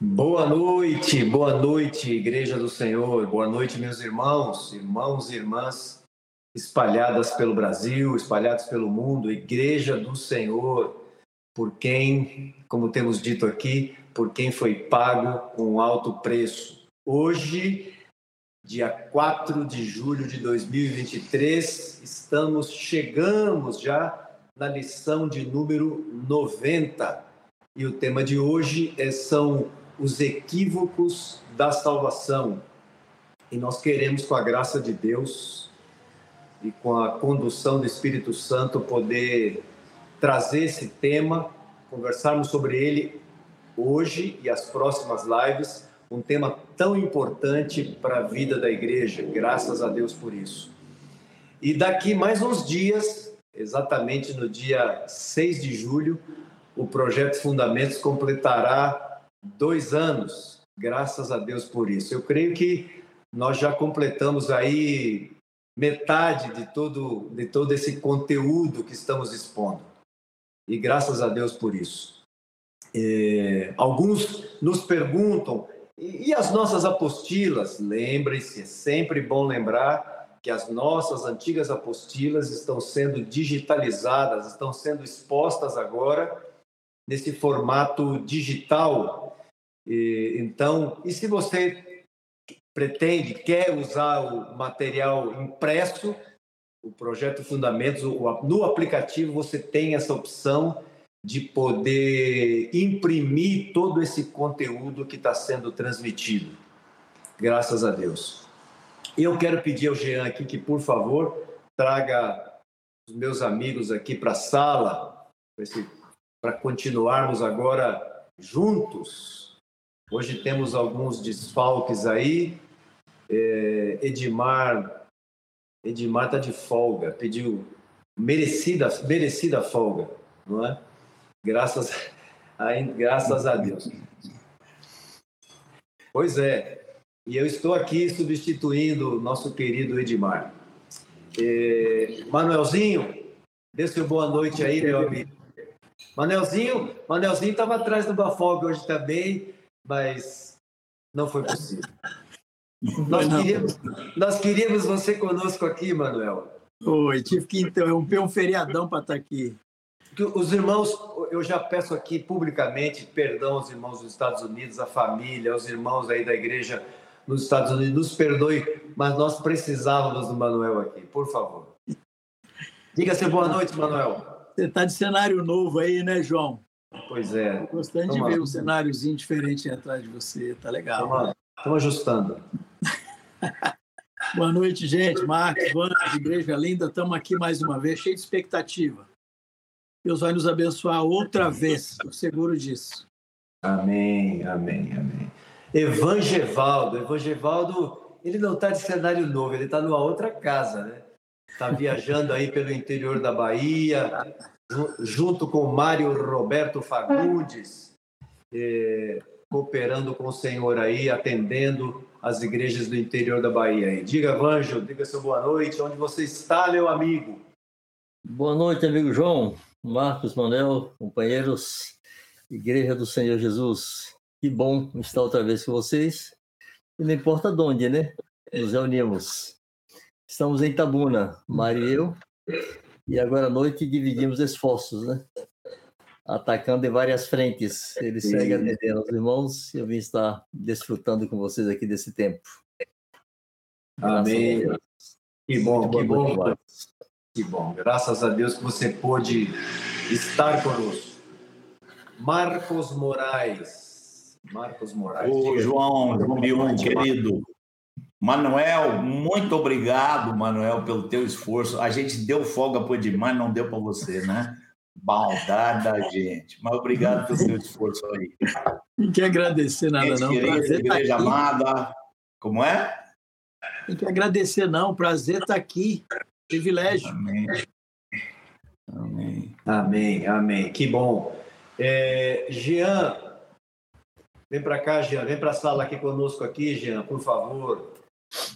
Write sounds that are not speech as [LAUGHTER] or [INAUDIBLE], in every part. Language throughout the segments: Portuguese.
Boa noite, boa noite, Igreja do Senhor, boa noite, meus irmãos, irmãos e irmãs espalhadas pelo Brasil, espalhados pelo mundo, Igreja do Senhor, por quem, como temos dito aqui, por quem foi pago um alto preço. Hoje, dia 4 de julho de 2023, estamos, chegamos já na lição de número 90. E o tema de hoje é, são os equívocos da salvação. E nós queremos, com a graça de Deus e com a condução do Espírito Santo, poder trazer esse tema, conversarmos sobre ele hoje e as próximas lives, um tema tão importante para a vida da igreja, graças a Deus por isso. E daqui mais uns dias, exatamente no dia 6 de julho, o projeto Fundamentos completará dois anos, graças a Deus por isso. Eu creio que nós já completamos aí metade de todo, de todo esse conteúdo que estamos expondo. E graças a Deus por isso. É, alguns nos perguntam, e, e as nossas apostilas? Lembrem-se, é sempre bom lembrar que as nossas antigas apostilas estão sendo digitalizadas, estão sendo expostas agora nesse formato digital. E, então, e se você pretende, quer usar o material impresso, o projeto Fundamentos, no aplicativo você tem essa opção de poder imprimir todo esse conteúdo que está sendo transmitido. Graças a Deus. Eu quero pedir ao Jean aqui que, por favor, traga os meus amigos aqui para a sala, para continuarmos agora juntos. Hoje temos alguns desfalques aí. É, Edmar, Edmar está de folga, pediu merecida, merecida folga, não é? Graças a, graças a Deus. Pois é, e eu estou aqui substituindo nosso querido Edmar. É, Manuelzinho, dê seu boa noite aí, meu amigo. Manelzinho, Manelzinho estava atrás do Bafog hoje também, mas não foi possível. [LAUGHS] Nós queríamos, nós queríamos você conosco aqui, Manuel. Oi, tive que interromper um feriadão para estar tá aqui. Os irmãos, eu já peço aqui publicamente perdão aos irmãos dos Estados Unidos, à família, aos irmãos aí da igreja nos Estados Unidos, nos perdoe, mas nós precisávamos do Manuel aqui, por favor. Diga-se boa noite, Manuel. Você está de cenário novo aí, né, João? Pois é. Gostando de ver um cenáriozinho diferente atrás de você, tá legal. Estamos ajustando. [LAUGHS] Boa noite, gente. Marcos, Vanda, Igreja Linda, estamos aqui mais uma vez, cheio de expectativa. Deus vai nos abençoar outra vez, estou seguro disso. Amém, amém, amém. Evangevaldo, Evangevaldo, ele não está de cenário novo, ele está numa outra casa, né? está viajando aí pelo interior da Bahia, junto com Mário Roberto Fagundes, é, cooperando com o Senhor aí, atendendo as igrejas do interior da Bahia. Aí. Diga, Vanjo, diga seu boa noite, onde você está, meu amigo? Boa noite, amigo João, Marcos, Manuel, companheiros, Igreja do Senhor Jesus. Que bom estar outra vez com vocês. E não importa de onde, né? Nos reunimos. Estamos em Tabuna, Mari e eu, e agora à noite dividimos esforços, né? Atacando em várias frentes. Ele segue atendendo aos irmãos e eu vim estar desfrutando com vocês aqui desse tempo. Amém. Que bom, que bom. Que bom. Graças a Deus que você pôde estar conosco. Marcos Moraes. Marcos Moraes. Ô, João, João querido. Manuel, muito obrigado, Manuel, pelo teu esforço. A gente deu folga para o Edmar, não deu para você, né? Maldade da gente. Mas obrigado pelo teu esforço aí. Não quer agradecer nada, gente não. Querida, Prazer tá igreja amada. Como é? Não quer agradecer, não. Prazer estar tá aqui. Privilégio. Amém. Amém. Amém, amém. Que bom. É, Jean, vem para cá, Jean. Vem para a sala aqui conosco aqui, Jean, por favor.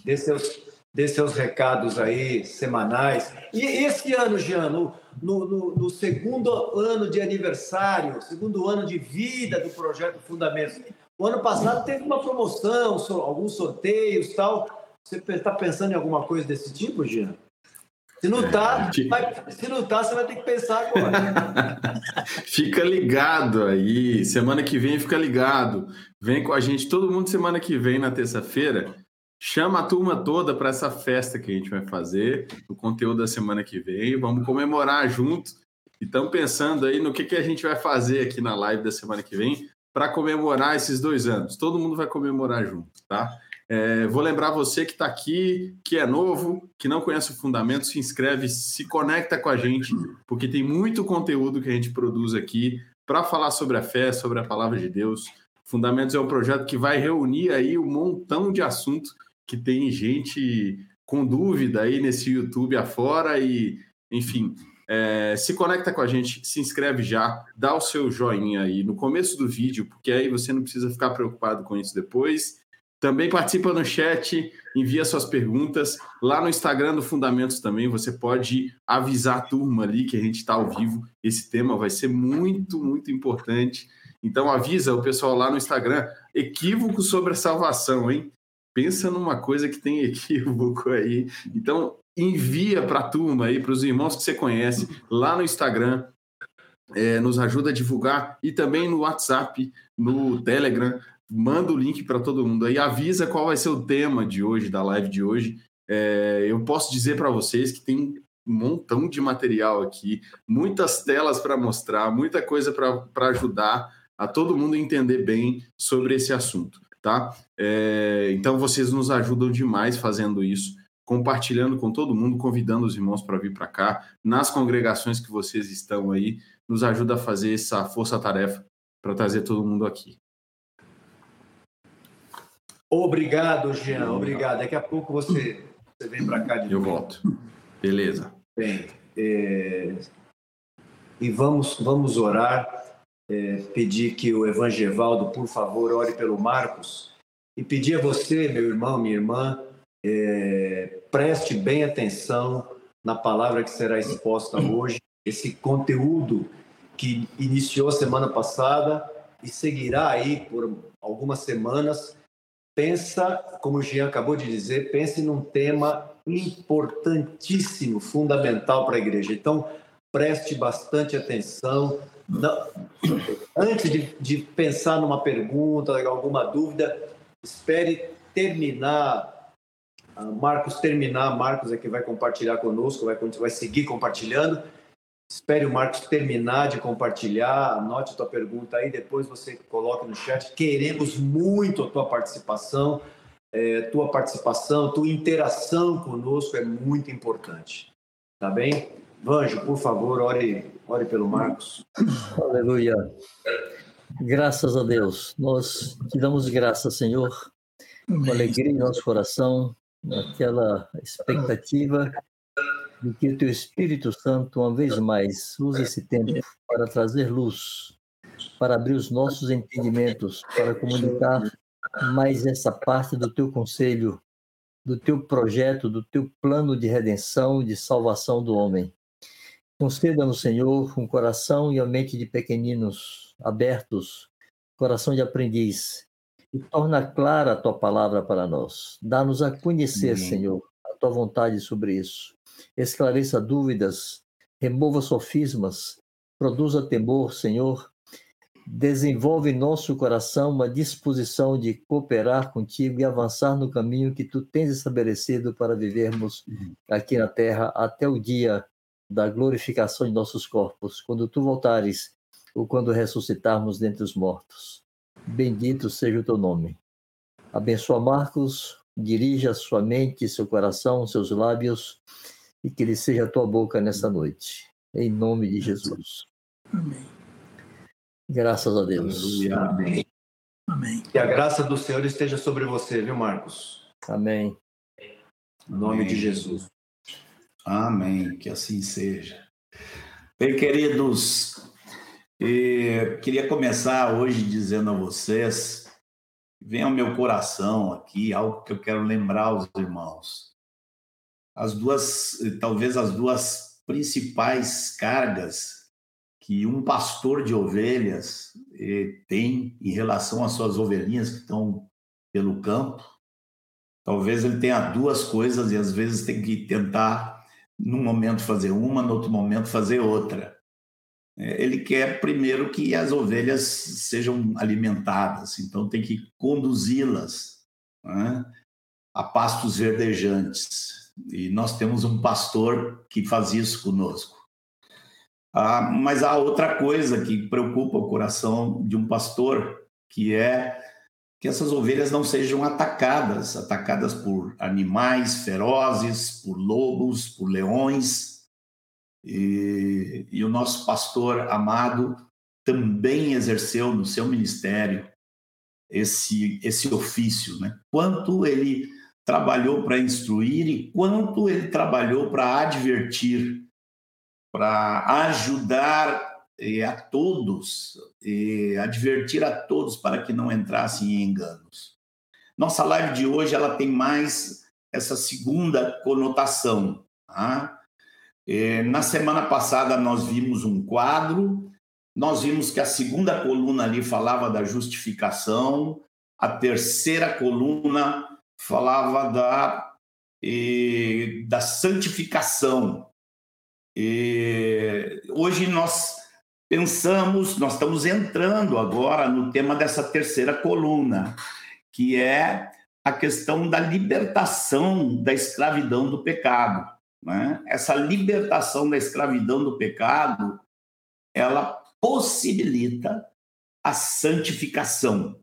Dê seus, dê seus recados aí semanais. E esse ano, Jean, no, no, no, segundo ano de aniversário, segundo ano de vida do projeto Fundamentos, o ano passado teve uma promoção, alguns sorteios tal. Você está pensando em alguma coisa desse tipo, Jean? Se não tá, vai, se não tá, você vai ter que pensar agora. [LAUGHS] fica ligado aí. Semana que vem fica ligado. Vem com a gente todo mundo semana que vem na terça-feira. Chama a turma toda para essa festa que a gente vai fazer, o conteúdo da semana que vem. Vamos comemorar junto. E estamos pensando aí no que, que a gente vai fazer aqui na live da semana que vem para comemorar esses dois anos. Todo mundo vai comemorar junto, tá? É, vou lembrar você que está aqui, que é novo, que não conhece o Fundamento, se inscreve, se conecta com a gente, porque tem muito conteúdo que a gente produz aqui para falar sobre a fé, sobre a palavra de Deus. Fundamentos é um projeto que vai reunir aí um montão de assuntos que tem gente com dúvida aí nesse YouTube afora e, enfim, é, se conecta com a gente, se inscreve já, dá o seu joinha aí no começo do vídeo, porque aí você não precisa ficar preocupado com isso depois. Também participa no chat, envia suas perguntas. Lá no Instagram do Fundamentos também, você pode avisar a turma ali que a gente está ao vivo. Esse tema vai ser muito, muito importante. Então avisa o pessoal lá no Instagram. Equívoco sobre a salvação, hein? Pensa numa coisa que tem [LAUGHS] equívoco aí. Então envia para a turma aí, para os irmãos que você conhece, lá no Instagram. É, nos ajuda a divulgar e também no WhatsApp, no Telegram manda o link para todo mundo aí, avisa qual vai ser o tema de hoje, da live de hoje. É, eu posso dizer para vocês que tem um montão de material aqui, muitas telas para mostrar, muita coisa para ajudar a todo mundo entender bem sobre esse assunto, tá? É, então vocês nos ajudam demais fazendo isso, compartilhando com todo mundo, convidando os irmãos para vir para cá, nas congregações que vocês estão aí, nos ajuda a fazer essa força-tarefa para trazer todo mundo aqui. Obrigado, Jean. Obrigado. Daqui a pouco você, você vem para cá de Eu volto. Beleza. Bem, é... e vamos, vamos orar. É, pedir que o Evangevaldo, por favor, ore pelo Marcos. E pedir a você, meu irmão, minha irmã, é... preste bem atenção na palavra que será exposta hoje. Esse conteúdo que iniciou semana passada e seguirá aí por algumas semanas pensa, como o Jean acabou de dizer, pense num tema importantíssimo, fundamental para a igreja. Então, preste bastante atenção. Antes de, de, pensar numa pergunta, alguma dúvida, espere terminar, ah, Marcos terminar. Marcos é que vai compartilhar conosco, vai, vai seguir compartilhando. Espere o Marcos terminar de compartilhar, anote a tua pergunta aí, depois você coloca no chat. Queremos muito a tua participação, é, tua participação, tua interação conosco é muito importante. Tá bem? Vanjo, por favor, ore, ore pelo Marcos. Aleluia. Graças a Deus. Nós te damos graças, Senhor, com alegria em nosso coração, naquela expectativa de que o teu Espírito Santo, uma vez mais, use esse tempo para trazer luz, para abrir os nossos entendimentos, para comunicar mais essa parte do teu conselho, do teu projeto, do teu plano de redenção e de salvação do homem. Conceda-nos, Senhor, um coração e a mente de pequeninos abertos, coração de aprendiz, e torna clara a tua palavra para nós. Dá-nos a conhecer, Senhor, a tua vontade sobre isso esclareça dúvidas, remova sofismas, produza temor, Senhor. Desenvolve em nosso coração uma disposição de cooperar contigo e avançar no caminho que tu tens estabelecido para vivermos aqui na terra até o dia da glorificação de nossos corpos, quando tu voltares ou quando ressuscitarmos dentre os mortos. Bendito seja o teu nome. Abençoa Marcos, dirija sua mente, seu coração, seus lábios e que ele seja a tua boca nessa noite. Em nome de Jesus. Amém. Graças a Deus. Amém. Amém. Que a graça do Senhor esteja sobre você, viu, Marcos? Amém. Em nome Amém. de Jesus. Amém. Que assim seja. Bem, queridos, queria começar hoje dizendo a vocês, vem ao meu coração aqui algo que eu quero lembrar aos irmãos. as duas, talvez as duas principais cargas que um pastor de ovelhas eh, tem em relação às suas ovelhinhas que estão pelo campo. Talvez ele tenha duas coisas e às vezes tem que tentar, num momento, fazer uma, no outro momento, fazer outra. É, ele quer primeiro que as ovelhas sejam alimentadas, então tem que conduzi-las né, a pastos verdejantes. E nós temos um pastor que faz isso conosco. Ah, mas há outra coisa que preocupa o coração de um pastor, que é que essas ovelhas não sejam atacadas, atacadas por animais ferozes, por lobos, por leões, e, e o nosso pastor amado também exerceu no seu ministério esse, esse ofício, né? Quanto ele trabalhou para instruir e quanto ele trabalhou para advertir, para ajudar a todos, advertir a todos para que não entrassem em enganos. Nossa live de hoje ela tem mais essa segunda conotação. Tá? É, na semana passada, nós vimos um quadro, nós vimos que a segunda coluna ali falava da justificação, a terceira coluna falava da, da santificação. E hoje nós pensamos, nós estamos entrando agora no tema dessa terceira coluna, que é a questão da libertação da escravidão do pecado. Né? Essa libertação da escravidão do pecado, ela possibilita a santificação.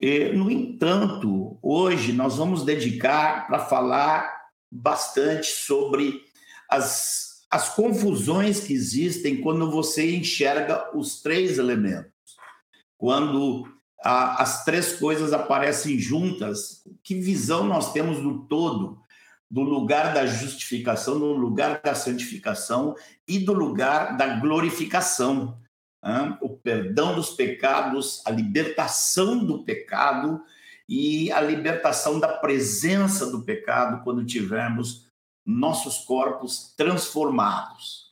E, no entanto, hoje nós vamos dedicar para falar bastante sobre as, as confusões que existem quando você enxerga os três elementos. Quando a, as três coisas aparecem juntas, que visão nós temos do todo do lugar da justificação, do lugar da santificação e do lugar da glorificação. O perdão dos pecados, a libertação do pecado e a libertação da presença do pecado quando tivermos nossos corpos transformados.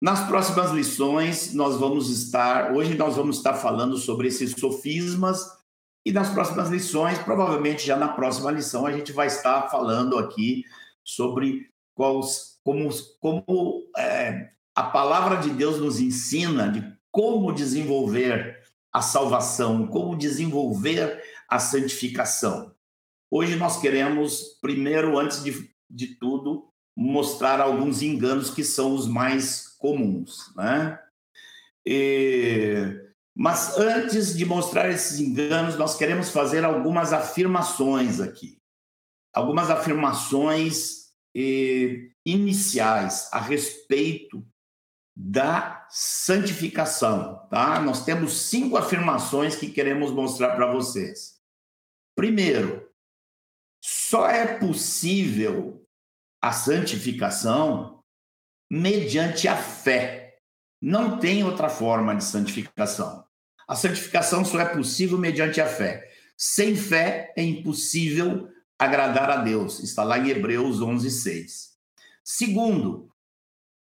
Nas próximas lições, nós vamos estar, hoje nós vamos estar falando sobre esses sofismas e nas próximas lições, provavelmente já na próxima lição, a gente vai estar falando aqui sobre quais, como, como é, a palavra de Deus nos ensina de como desenvolver a salvação, como desenvolver a santificação. Hoje nós queremos, primeiro, antes de, de tudo, mostrar alguns enganos que são os mais comuns. Né? E mas antes de mostrar esses enganos, nós queremos fazer algumas afirmações aqui. Algumas afirmações eh, iniciais a respeito da santificação, tá? Nós temos cinco afirmações que queremos mostrar para vocês. Primeiro, só é possível a santificação mediante a fé. Não tem outra forma de santificação. A santificação só é possível mediante a fé. Sem fé é impossível agradar a Deus. Está lá em Hebreus 11, 6. Segundo,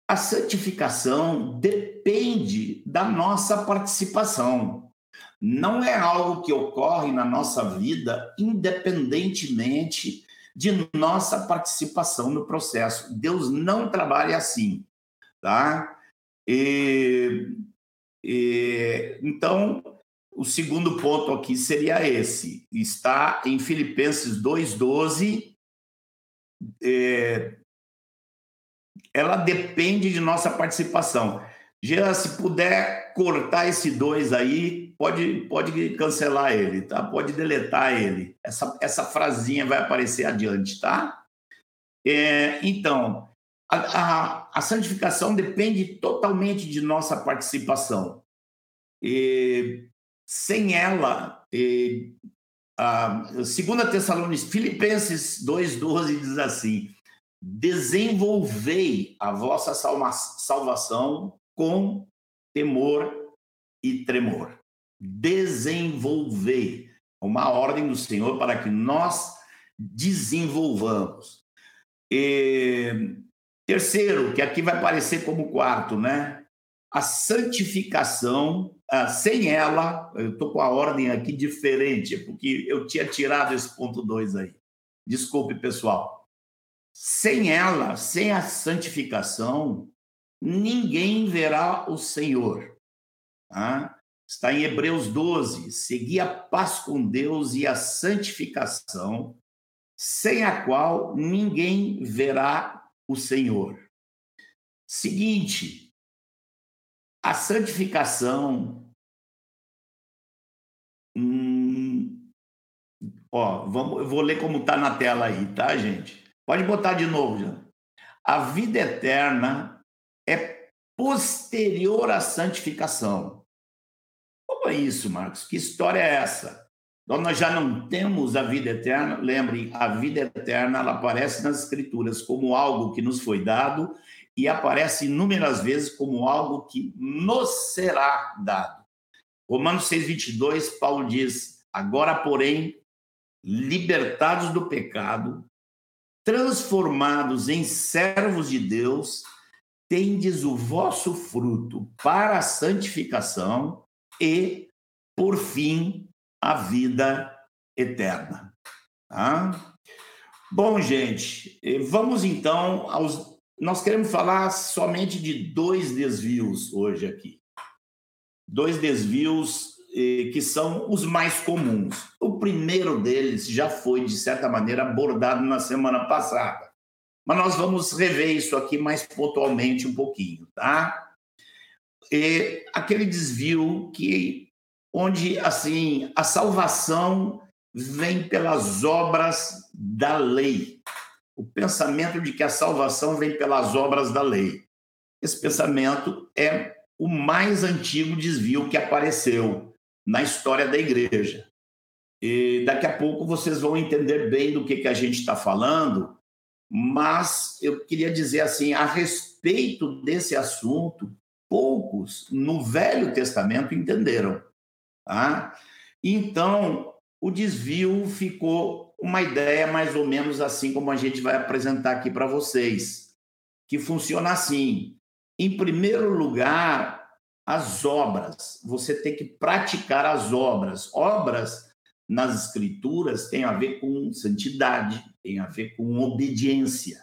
a santificação depende da nossa participação. Não é algo que ocorre na nossa vida independentemente de nossa participação no processo. Deus não trabalha assim, tá? E, e, então, o segundo ponto aqui seria esse: está em Filipenses 2,12. É, ela depende de nossa participação. Jean, se puder cortar esse 2 aí, pode, pode cancelar ele, tá? Pode deletar ele. Essa, essa frasinha vai aparecer adiante, tá? É, então, a, a, a, santificação depende totalmente de nossa participação. E, sem ela, e, a, 2 Tessalonicenses, Filipenses 2,12 diz assim: desenvolvei a vossa salva, salvação com temor e tremor. Desenvolvei. Uma ordem do Senhor para que nós desenvolvamos. E, terceiro, que aqui vai aparecer como quarto, né? A santificação, ah, sem ela, eu estou com a ordem aqui diferente, porque eu tinha tirado esse ponto 2 aí. Desculpe, pessoal. Sem ela, sem a santificação, ninguém verá o Senhor. Tá? Está em Hebreus 12. Seguir a paz com Deus e a santificação, sem a qual ninguém verá o Senhor. Seguinte, a santificação. Hum, ó, vamos, eu vou ler como está na tela aí, tá, gente? Pode botar de novo, já. A vida eterna é posterior à santificação. É isso, Marcos? Que história é essa? Então, nós já não temos a vida eterna. Lembrem, a vida eterna ela aparece nas Escrituras como algo que nos foi dado e aparece inúmeras vezes como algo que nos será dado. Romanos 6,22, Paulo diz: Agora, porém, libertados do pecado, transformados em servos de Deus, tendes o vosso fruto para a santificação e, por fim, a vida eterna. Tá? Bom, gente, vamos então aos. Nós queremos falar somente de dois desvios hoje aqui. Dois desvios que são os mais comuns. O primeiro deles já foi, de certa maneira, abordado na semana passada. Mas nós vamos rever isso aqui mais pontualmente um pouquinho, tá? É aquele desvio que onde assim a salvação vem pelas obras da lei. O pensamento de que a salvação vem pelas obras da lei. Esse pensamento é o mais antigo desvio que apareceu na história da igreja. E daqui a pouco vocês vão entender bem do que, que a gente está falando, mas eu queria dizer assim, a respeito desse assunto, poucos no Velho Testamento entenderam. Tá? Então, o desvio ficou uma ideia mais ou menos assim como a gente vai apresentar aqui para vocês, que funciona assim. Em primeiro lugar, as obras. Você tem que praticar as obras. Obras nas escrituras tem a ver com santidade, tem a ver com obediência.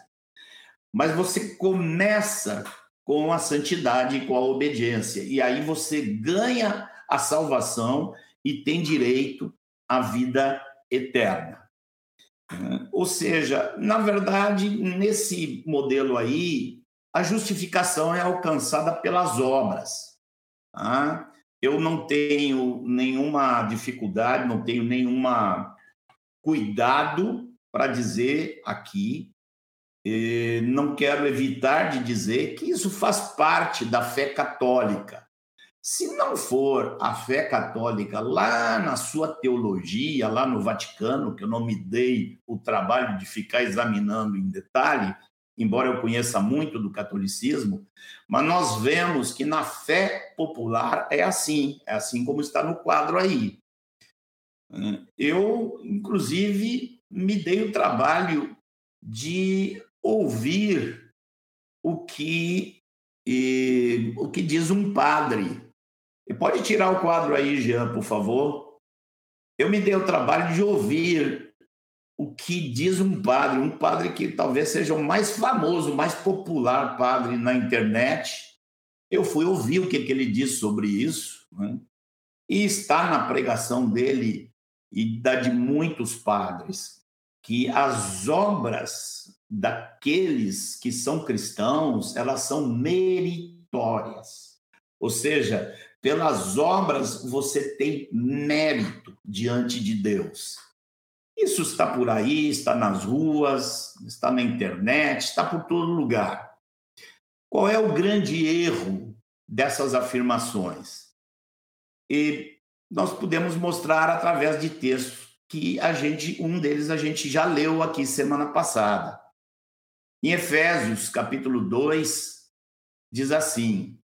Mas você começa com a santidade e com a obediência. E aí você ganha a salvação e tem direito à vida eterna. Ou seja, na verdade, nesse modelo aí, a justificação é alcançada pelas obras. Tá? Eu não tenho nenhuma dificuldade, não tenho nenhuma cuidado para dizer aqui não quero evitar de dizer que isso faz parte da fé católica. Se não for a fé católica lá na sua teologia, lá no Vaticano, que eu não me dei o trabalho de ficar examinando em detalhe, embora eu conheça muito do catolicismo, mas nós vemos que na fé popular é assim, é assim como está no quadro aí. Eu, inclusive, me dei o trabalho de ouvir o que e, o que diz um padre. E pode tirar o quadro aí, Jean, por favor. Eu me dei o trabalho de ouvir o que diz um padre, um padre que talvez seja o mais famoso, o mais popular padre na internet. Eu fui ouvir o que, que ele diz sobre isso, né? e está na pregação dele e da de muitos padres que as obras daqueles que são cristãos, elas são meritórias. Ou seja, pelas obras você tem mérito diante de Deus. Isso está por aí, está nas ruas, está na internet, está por todo lugar. Qual é o grande erro dessas afirmações? E nós podemos mostrar através de textos que a gente, um deles a gente já leu aqui semana passada. Em Efésios, capítulo 2, diz assim: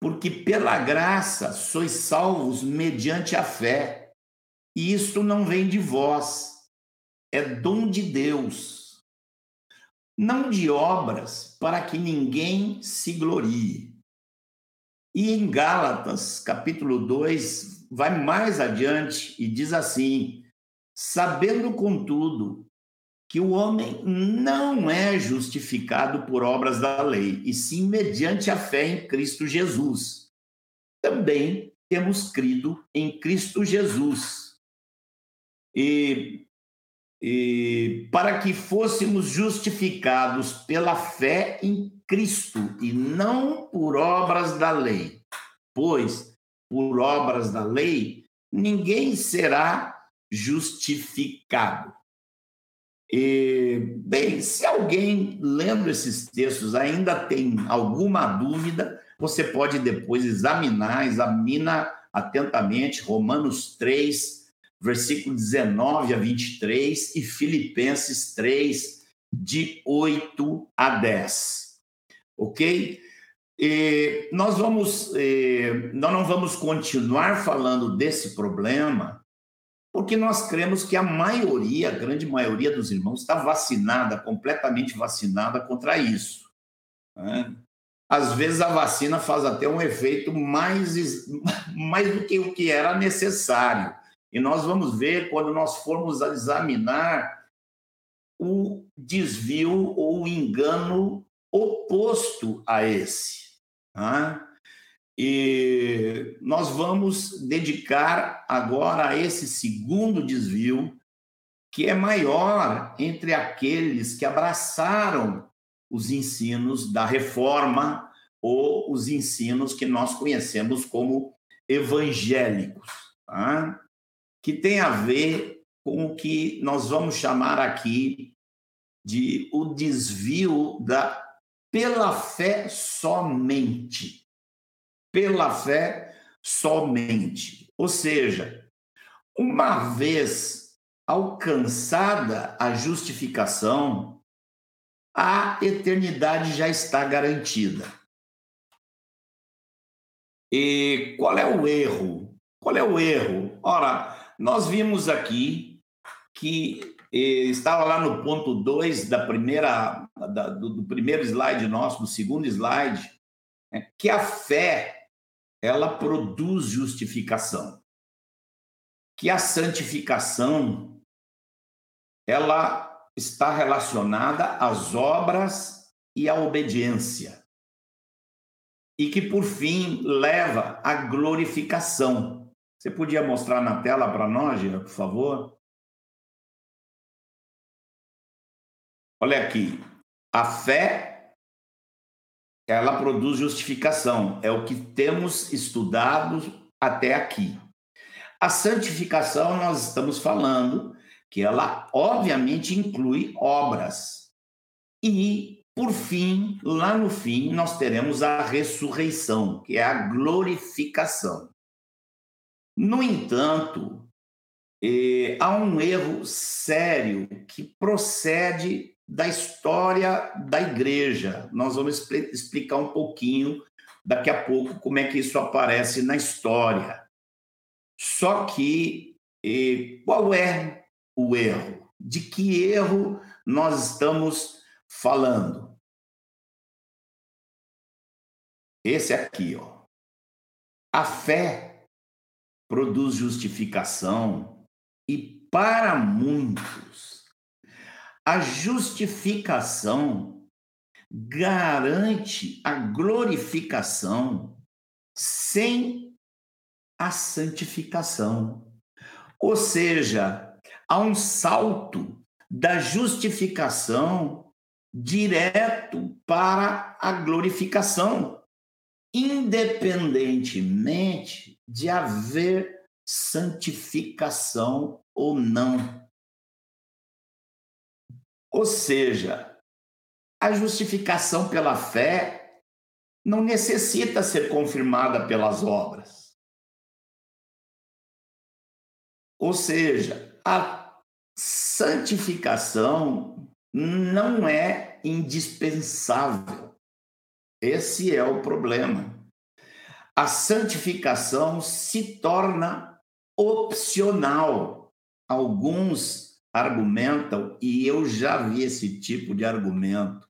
Porque pela graça sois salvos mediante a fé, e isto não vem de vós, é dom de Deus, não de obras, para que ninguém se glorie. E em Gálatas, capítulo 2, vai mais adiante e diz assim: sabendo, contudo, que o homem não é justificado por obras da lei, e sim mediante a fé em Cristo Jesus. Também temos crido em Cristo Jesus. E, e para que fôssemos justificados pela fé em Cristo e não por obras da lei. Pois, por obras da lei, ninguém será justificado. E, bem, se alguém lendo esses textos ainda tem alguma dúvida, você pode depois examinar, examina atentamente Romanos 3, versículo 19 a 23 e Filipenses 3, de 8 a 10. Ok? E nós vamos, nós não vamos continuar falando desse problema porque nós cremos que a maioria, a grande maioria dos irmãos está vacinada, completamente vacinada contra isso. Né? Às vezes a vacina faz até um efeito mais, mais do que o que era necessário. E nós vamos ver quando nós formos examinar o desvio ou o engano oposto a esse. Né? E nós vamos dedicar agora a esse segundo desvio, que é maior entre aqueles que abraçaram os ensinos da reforma ou os ensinos que nós conhecemos como evangélicos, tá? Que tem a ver com o que nós vamos chamar aqui de o desvio da pela fé somente pela fé somente. Ou seja, uma vez alcançada a justificação, a eternidade já está garantida. E qual é o erro? Qual é o erro? Ora, nós vimos aqui que eh, estava lá no ponto 2 da primeira da, do, do, primeiro slide nosso, do segundo slide, né, que a fé ela produz justificação. Que a santificação ela está relacionada às obras e à obediência. E que por fim leva à glorificação. Você podia mostrar na tela para nós, Gina, por favor? Olha aqui. A fé ela produz justificação, é o que temos estudado até aqui. A santificação, nós estamos falando que ela, obviamente, inclui obras. E, por fim, lá no fim, nós teremos a ressurreição, que é a glorificação. No entanto, eh, há um erro sério que procede da história da igreja. Nós vamos explicar um pouquinho daqui a pouco como é que isso aparece na história. Só que qual é o erro? De que erro nós estamos falando? Esse aqui, ó. A fé produz justificação e para muitos a justificação garante a glorificação sem a santificação. Ou seja, há um salto da justificação direto para a glorificação, independentemente de haver santificação ou não. Ou seja, a justificação pela fé não necessita ser confirmada pelas obras. Ou seja, a santificação não é indispensável. Esse é o problema. A santificação se torna opcional. Alguns argumentam, e eu já vi esse tipo de argumento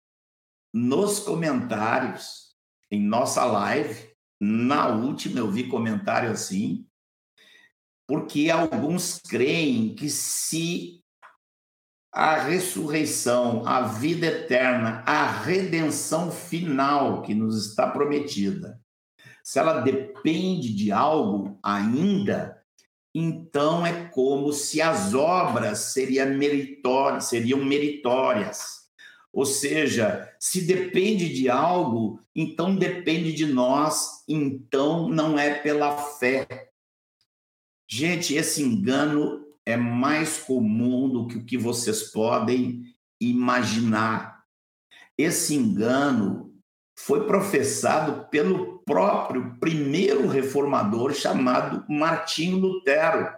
nos comentários, em nossa live. Na última eu vi comentário assim, porque alguns creem que se a ressurreição, a vida eterna, a redenção final que nos está prometida, se ela depende de algo ainda, então é como se as obras seriam meritórias, seriam meritórias. Ou seja, se depende de algo, então depende de nós, então não é pela fé. Gente, esse engano é mais comum do que o que vocês podem imaginar. Esse engano foi professado pelo próprio primeiro reformador chamado Martinho Lutero.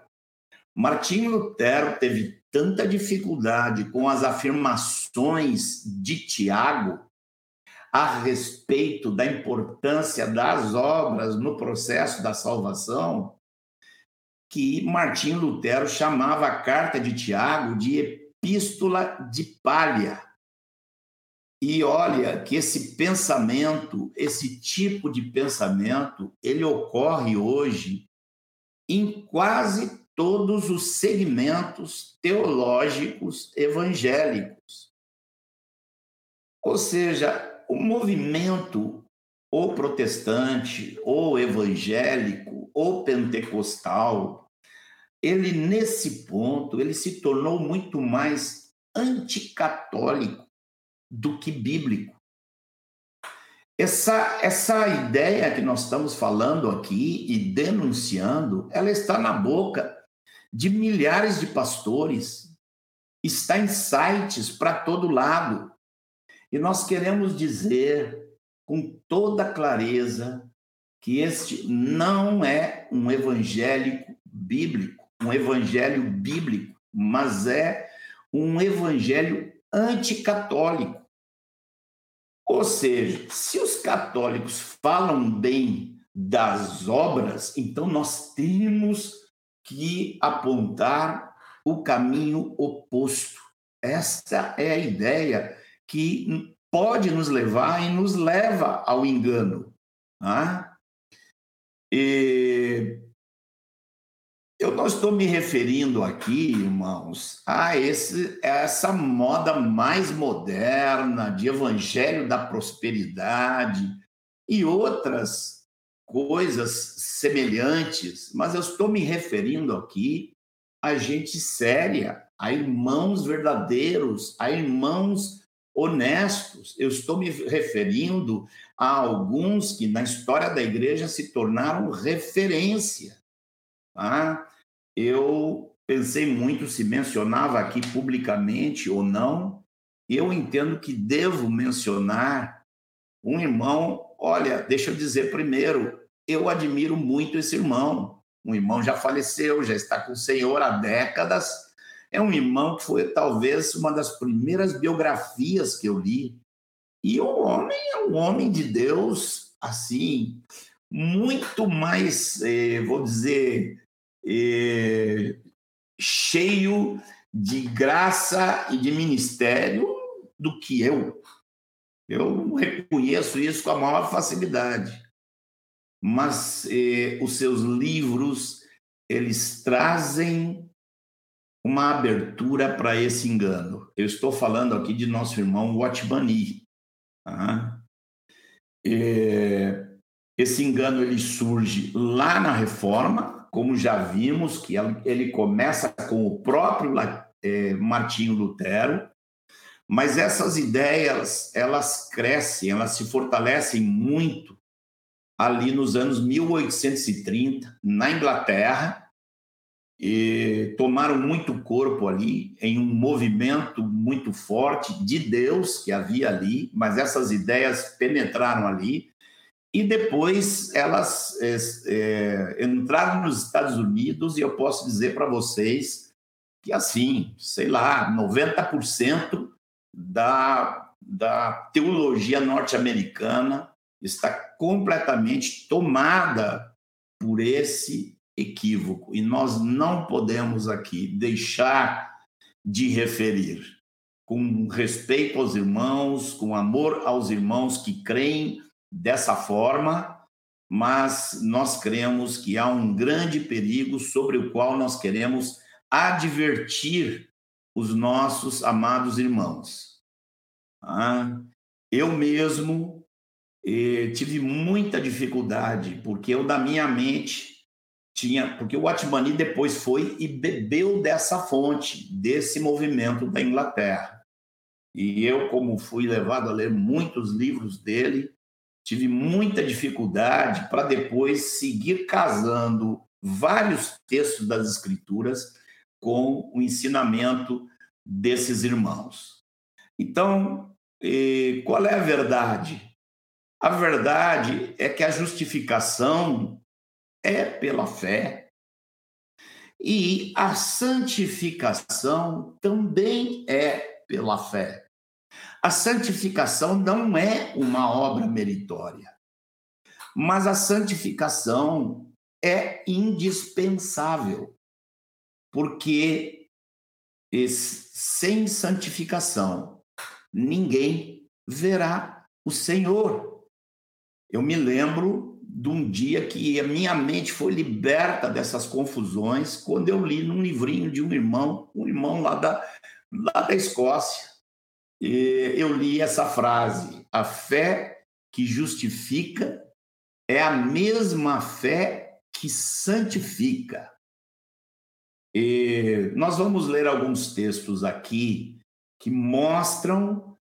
Martinho Lutero teve tanta dificuldade com as afirmações de Tiago a respeito da importância das obras no processo da salvação, que Martinho Lutero chamava a carta de Tiago de epístola de palha. E olha que esse pensamento, esse tipo de pensamento, ele ocorre hoje em quase todos os segmentos teológicos evangélicos. Ou seja, o movimento ou protestante, ou evangélico, ou pentecostal, ele nesse ponto, ele se tornou muito mais anticatólico do que bíblico. Essa, essa ideia que nós estamos falando aqui e denunciando, ela está na boca de milhares de pastores, está em sites para todo lado. E nós queremos dizer com toda clareza que este não é um evangélico bíblico, um evangelho bíblico, mas é um evangelho anticatólico. Ou seja, se os católicos falam bem das obras, então nós temos que apontar o caminho oposto. Esta é a ideia que pode nos levar e nos leva ao engano. Tá? E eu não estou me referindo aqui, irmãos, a esse, essa moda mais moderna de evangelho da prosperidade e outras coisas semelhantes, mas eu estou me referindo aqui a gente séria, a irmãos verdadeiros, a irmãos honestos. Eu estou me referindo a alguns que na história da igreja se tornaram referência. Tá? Eu pensei muito se mencionava aqui publicamente ou não. Eu entendo que devo mencionar um irmão. Olha, deixa eu dizer primeiro, eu admiro muito esse irmão. Um irmão já faleceu, já está com o Senhor há décadas. É um irmão que foi talvez uma das primeiras biografias que eu li. E o homem é um homem de Deus, assim, muito mais, eh, vou dizer, eh, cheio de graça e de ministério do que eu. Eu reconheço isso com a maior facilidade mas eh, os seus livros eles trazem uma abertura para esse engano. Eu estou falando aqui de nosso irmão Watmani. Tá? Eh, esse engano ele surge lá na Reforma, como já vimos, que ele começa com o próprio eh, Martinho Lutero, mas essas ideias elas crescem, elas se fortalecem muito ali nos anos 1830, na Inglaterra, e tomaram muito corpo ali em um movimento muito forte de Deus que havia ali, mas essas ideias penetraram ali. E depois elas é, é, entraram nos Estados Unidos e eu posso dizer para vocês que assim, sei lá, 90% da, da teologia norte-americana está completamente tomada por esse equívoco. E nós não podemos aqui deixar de referir. Com respeito aos irmãos, com amor aos irmãos que creem dessa forma, mas nós cremos que há um grande perigo sobre o qual nós queremos advertir os nossos amados irmãos. Ah, eu mesmo eh, tive muita dificuldade, porque eu, da minha mente, tinha. Porque o Atmani depois foi e bebeu dessa fonte, desse movimento da Inglaterra. E eu, como fui levado a ler muitos livros dele, tive muita dificuldade para depois seguir casando vários textos das Escrituras com o ensinamento desses irmãos. Então, qual é a verdade? A verdade é que a justificação é pela fé e a santificação também é pela fé. A santificação não é uma obra meritória, mas a santificação é indispensável, porque sem santificação ninguém verá o Senhor. Eu me lembro de um dia que a minha mente foi liberta dessas confusões quando eu li num livrinho de um irmão, um irmão lá da, lá da Escócia. E eu li essa frase: a fé que justifica é a mesma fé que santifica. E nós vamos ler alguns textos aqui que mostram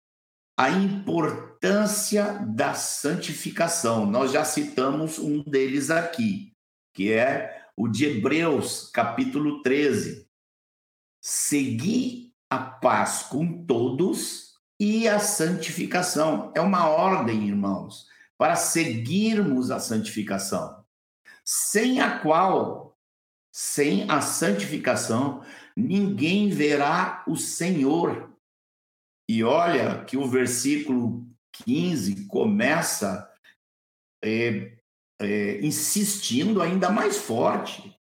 a importância da santificação. Nós já citamos um deles aqui, que é o de Hebreus, capítulo 13. Seguir a paz com todos e a santificação. É uma ordem, irmãos, para seguirmos a santificação, sem a qual, sem a santificação, ninguém verá o Senhor. E olha que o versículo 15 começa é, é, insistindo ainda mais forte,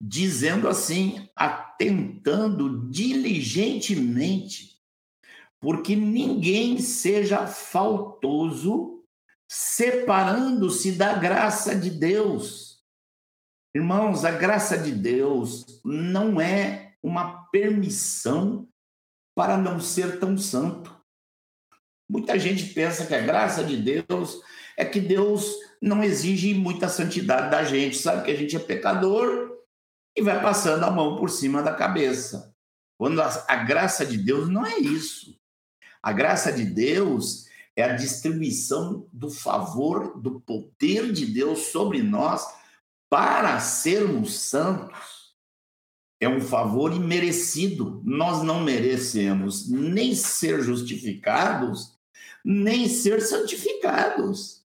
dizendo assim, atentando diligentemente, porque ninguém seja faltoso, separando-se da graça de Deus. Irmãos, a graça de Deus não é uma permissão para não ser tão santo. Muita gente pensa que a graça de Deus é que Deus não exige muita santidade da gente, sabe que a gente é pecador e vai passando a mão por cima da cabeça. Quando a, a graça de Deus não é isso. A graça de Deus é a distribuição do favor, do poder de Deus sobre nós para sermos santos é um favor imerecido. Nós não merecemos nem ser justificados, nem ser santificados.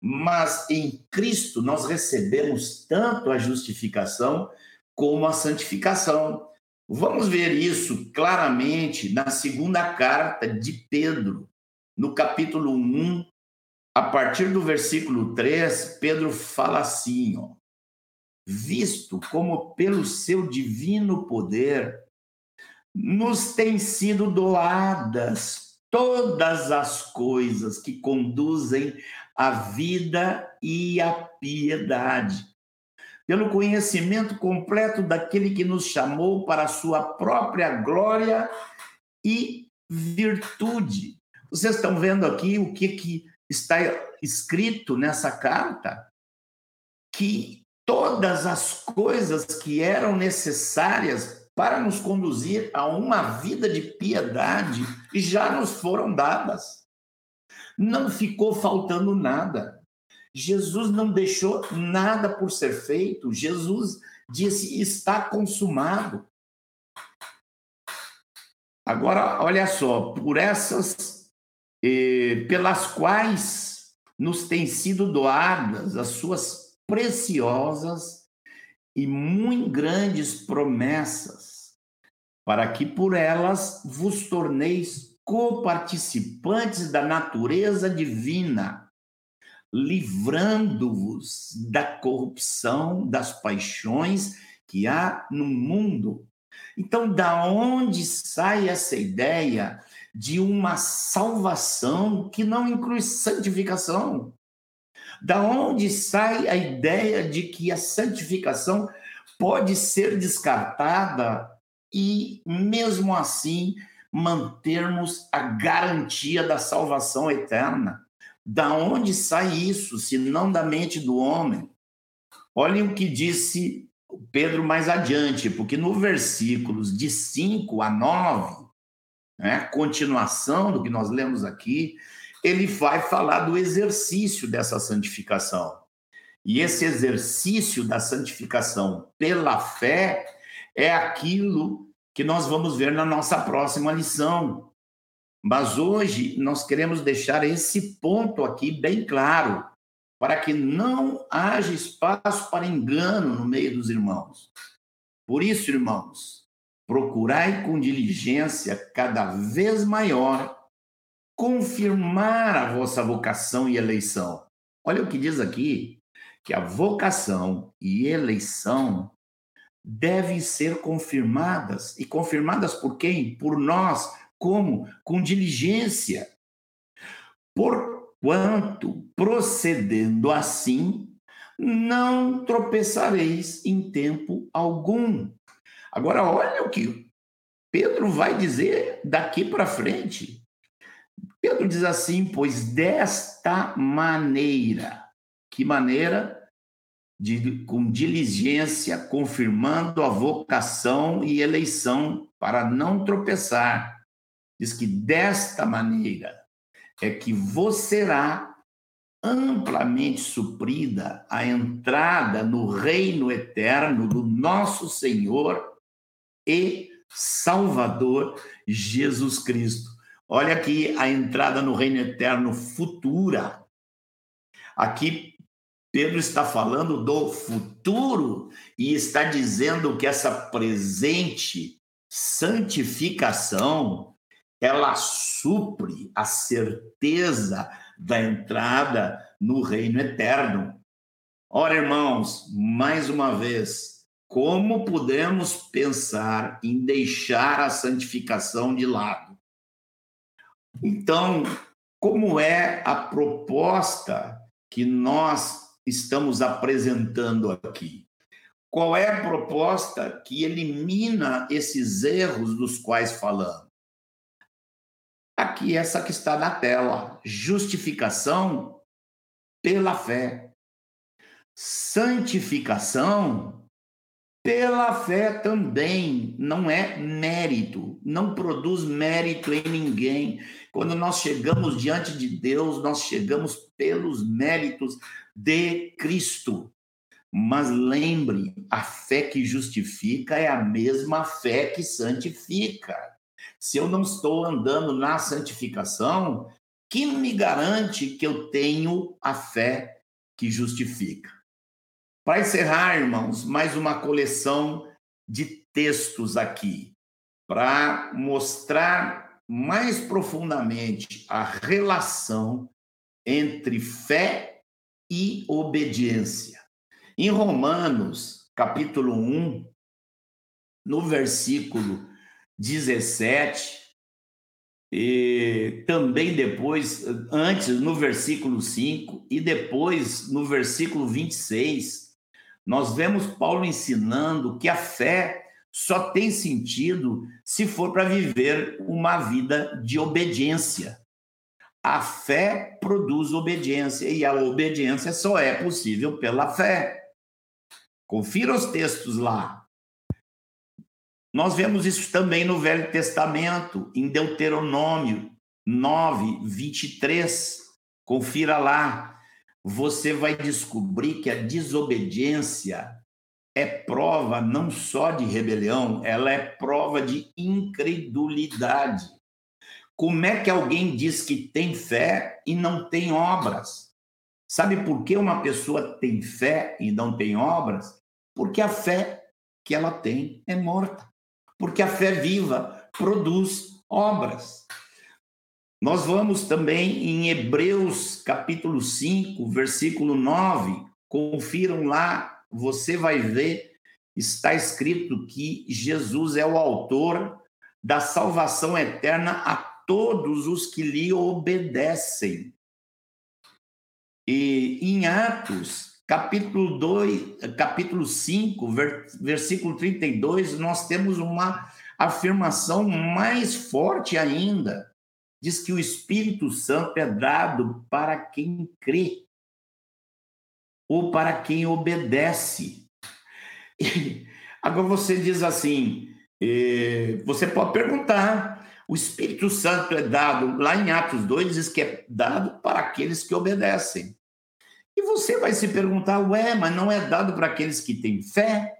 Mas em Cristo nós recebemos tanto a justificação como a santificação. Vamos ver isso claramente na segunda carta de Pedro, no capítulo 1, a partir do versículo 3, Pedro fala assim, ó: visto como pelo seu divino poder nos têm sido doadas todas as coisas que conduzem à vida e à piedade, pelo conhecimento completo daquele que nos chamou para a sua própria glória e virtude. Vocês estão vendo aqui o que, que está escrito nessa carta? Que todas as coisas que eram necessárias para nos conduzir a uma vida de piedade já nos foram dadas. Não ficou faltando nada. Jesus não deixou nada por ser feito. Jesus disse: está consumado. Agora, olha só, por essas, eh, pelas quais nos têm sido doadas as suas preciosas e muito grandes promessas, para que por elas vos torneis coparticipantes da natureza divina, livrando-vos da corrupção das paixões que há no mundo. Então, da onde sai essa ideia de uma salvação que não inclui santificação? Da onde sai a ideia de que a santificação pode ser descartada e, mesmo assim, mantermos a garantia da salvação eterna? Da onde sai isso, se não da mente do homem? Olhem o que disse Pedro mais adiante, porque no versículos de 5 a 9, né, continuação do que nós lemos aqui, ele vai falar do exercício dessa santificação. E esse exercício da santificação pela fé é aquilo que nós vamos ver na nossa próxima lição. Mas hoje nós queremos deixar esse ponto aqui bem claro, para que não haja espaço para engano no meio dos irmãos. Por isso, irmãos, procurai com diligência cada vez maior confirmar a vossa vocação e eleição. Olha o que diz aqui, que a vocação e eleição devem ser confirmadas. E confirmadas por quem? Por nós. Como? Com diligência. Porquanto, procedendo assim, não tropeçareis em tempo algum. Agora, olha o que Pedro vai dizer daqui para frente. Pedro diz assim: pois desta maneira, que maneira? De, com diligência, confirmando a vocação e eleição para não tropeçar. Diz que desta maneira é que você será amplamente suprida a entrada no reino eterno do nosso Senhor e Salvador Jesus Cristo. Olha aqui a entrada no reino eterno futura. Aqui Pedro está falando do futuro e está dizendo que essa presente santificação ela supre a certeza da entrada no reino eterno. Ora, irmãos, mais uma vez, como podemos pensar em deixar a santificação de lado? Então, como é a proposta que nós estamos apresentando aqui? Qual é a proposta que elimina esses erros dos quais falamos? Aqui, essa que está na tela: justificação pela fé, santificação pela fé também, não é mérito, não produz mérito em ninguém. Quando nós chegamos diante de Deus, nós chegamos pelos méritos de Cristo. Mas lembre, a fé que justifica é a mesma fé que santifica. Se eu não estou andando na santificação, que me garante que eu tenho a fé que justifica? Para encerrar, irmãos, mais uma coleção de textos aqui, para mostrar mais profundamente a relação entre fé e obediência. Em Romanos, capítulo 1, no versículo 17, e também depois, antes no versículo 5 e depois no versículo 26, nós vemos Paulo ensinando que a fé só tem sentido se for para viver uma vida de obediência. A fé produz obediência e a obediência só é possível pela fé. Confira os textos lá. Nós vemos isso também no Velho Testamento, em Deuteronômio 9, 23. Confira lá você vai descobrir que a desobediência é prova não só de rebelião, ela é prova de incredulidade. Como é que alguém diz que tem fé e não tem obras? Sabe por que uma pessoa tem fé e não tem obras? Porque a fé que ela tem é morta. Porque a fé viva produz obras. Nós vamos também em Hebreus capítulo 5, versículo 9. Confiram lá, você vai ver está escrito que Jesus é o autor da salvação eterna a todos os que lhe obedecem. E em Atos, capítulo 2, capítulo 5, versículo 32, nós temos uma afirmação mais forte ainda. Diz que o Espírito Santo é dado para quem crê ou para quem obedece. Agora você diz assim, eh, você pode perguntar, o Espírito Santo é dado, lá em Atos 2 diz que é dado para aqueles que obedecem. E você vai se perguntar, ué, mas não é dado para aqueles que têm fé?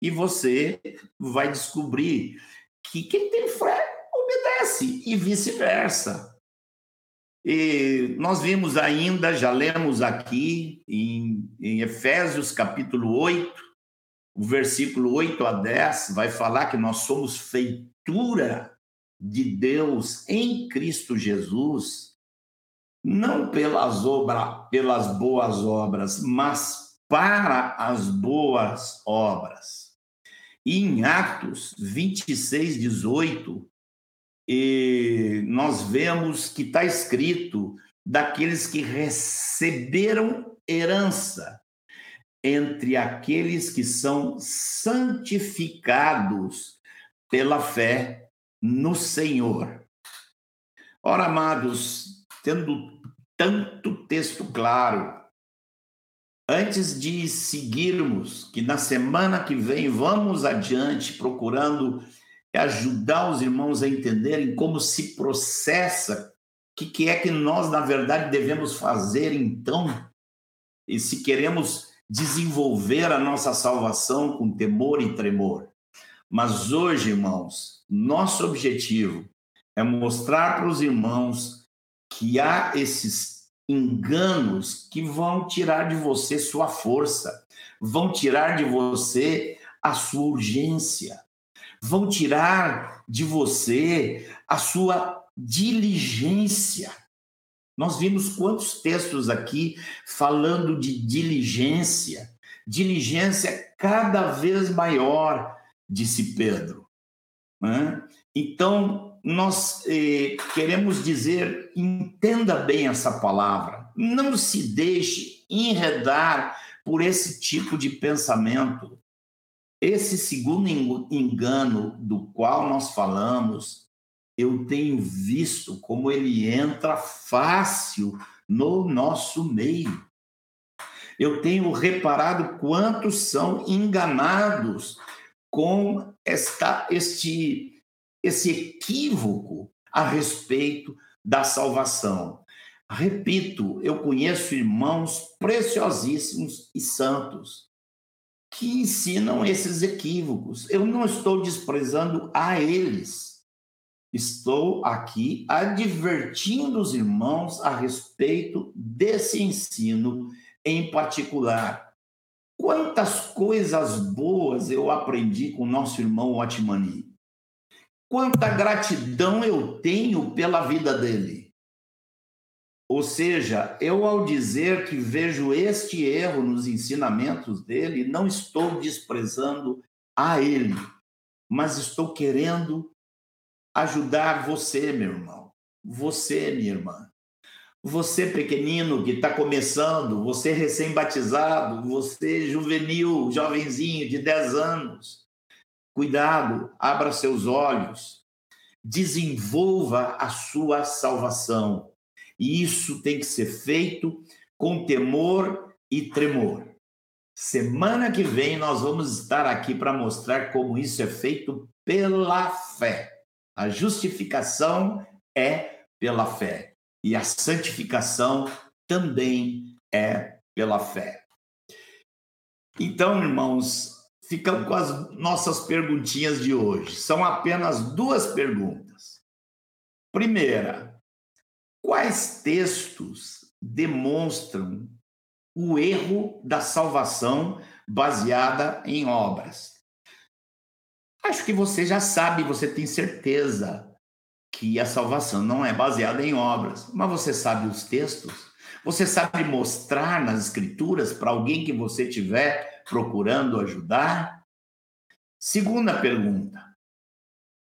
E você vai descobrir que quem tem fé obedece e vice-versa. E nós vimos ainda, já lemos aqui em, em Efésios capítulo 8, o versículo 8 a 10, vai falar que nós somos feitura de Deus em Cristo Jesus não pelas, obra, pelas boas obras, mas para as boas obras. E em Atos 26, 18, e nós vemos que está escrito daqueles que receberam herança entre aqueles que são santificados pela fé no Senhor. Ora, amados, tendo tanto texto claro, antes de seguirmos, que na semana que vem vamos adiante procurando ajudar os irmãos a entenderem como se processa, o que, que é que nós, na verdade, devemos fazer então, e se queremos desenvolver a nossa salvação com temor e tremor. Mas hoje, irmãos, nosso objetivo é mostrar para os irmãos que há esses enganos que vão tirar de você sua força, vão tirar de você a sua urgência, vão tirar de você a sua diligência. Nós vimos quantos textos aqui falando de diligência, diligência cada vez maior, disse Pedro. Né? Então, nós eh, queremos dizer, entenda bem essa palavra, não se deixe enredar por esse tipo de pensamento. Esse segundo engano do qual nós falamos, eu tenho visto como ele entra fácil no nosso meio. Eu tenho reparado quantos são enganados com esta, este esse equívoco a respeito da salvação. Repito, eu conheço irmãos preciosíssimos e santos que ensinam esses equívocos. Eu não estou desprezando a eles. Estou aqui advertindo os irmãos a respeito desse ensino em particular. Quantas coisas boas eu aprendi com nosso irmão Otmani? Quanta gratidão eu tenho pela vida dele. Ou seja, eu ao dizer que vejo este erro nos ensinamentos dele, não estou desprezando a ele, mas estou querendo ajudar você, meu irmão, você, minha irmã, você pequenino que está começando, você recém-batizado, você juvenil, jovenzinho de 10 anos, Cuidado, abra seus olhos, desenvolva a sua salvação. E isso tem que ser feito com temor e tremor. Semana que vem nós vamos estar aqui para mostrar como isso é feito pela fé. A justificação é pela fé e a santificação também é pela fé. Então, irmãos, ficamos com as nossas perguntinhas de hoje. São apenas duas perguntas. Primeira, quais textos demonstram o erro da salvação baseada em obras? Acho que você já sabe, você tem certeza que a salvação não é baseada em obras, mas você sabe os textos? Você sabe mostrar nas escrituras para alguém que você tiver procurando ajudar? Segunda pergunta: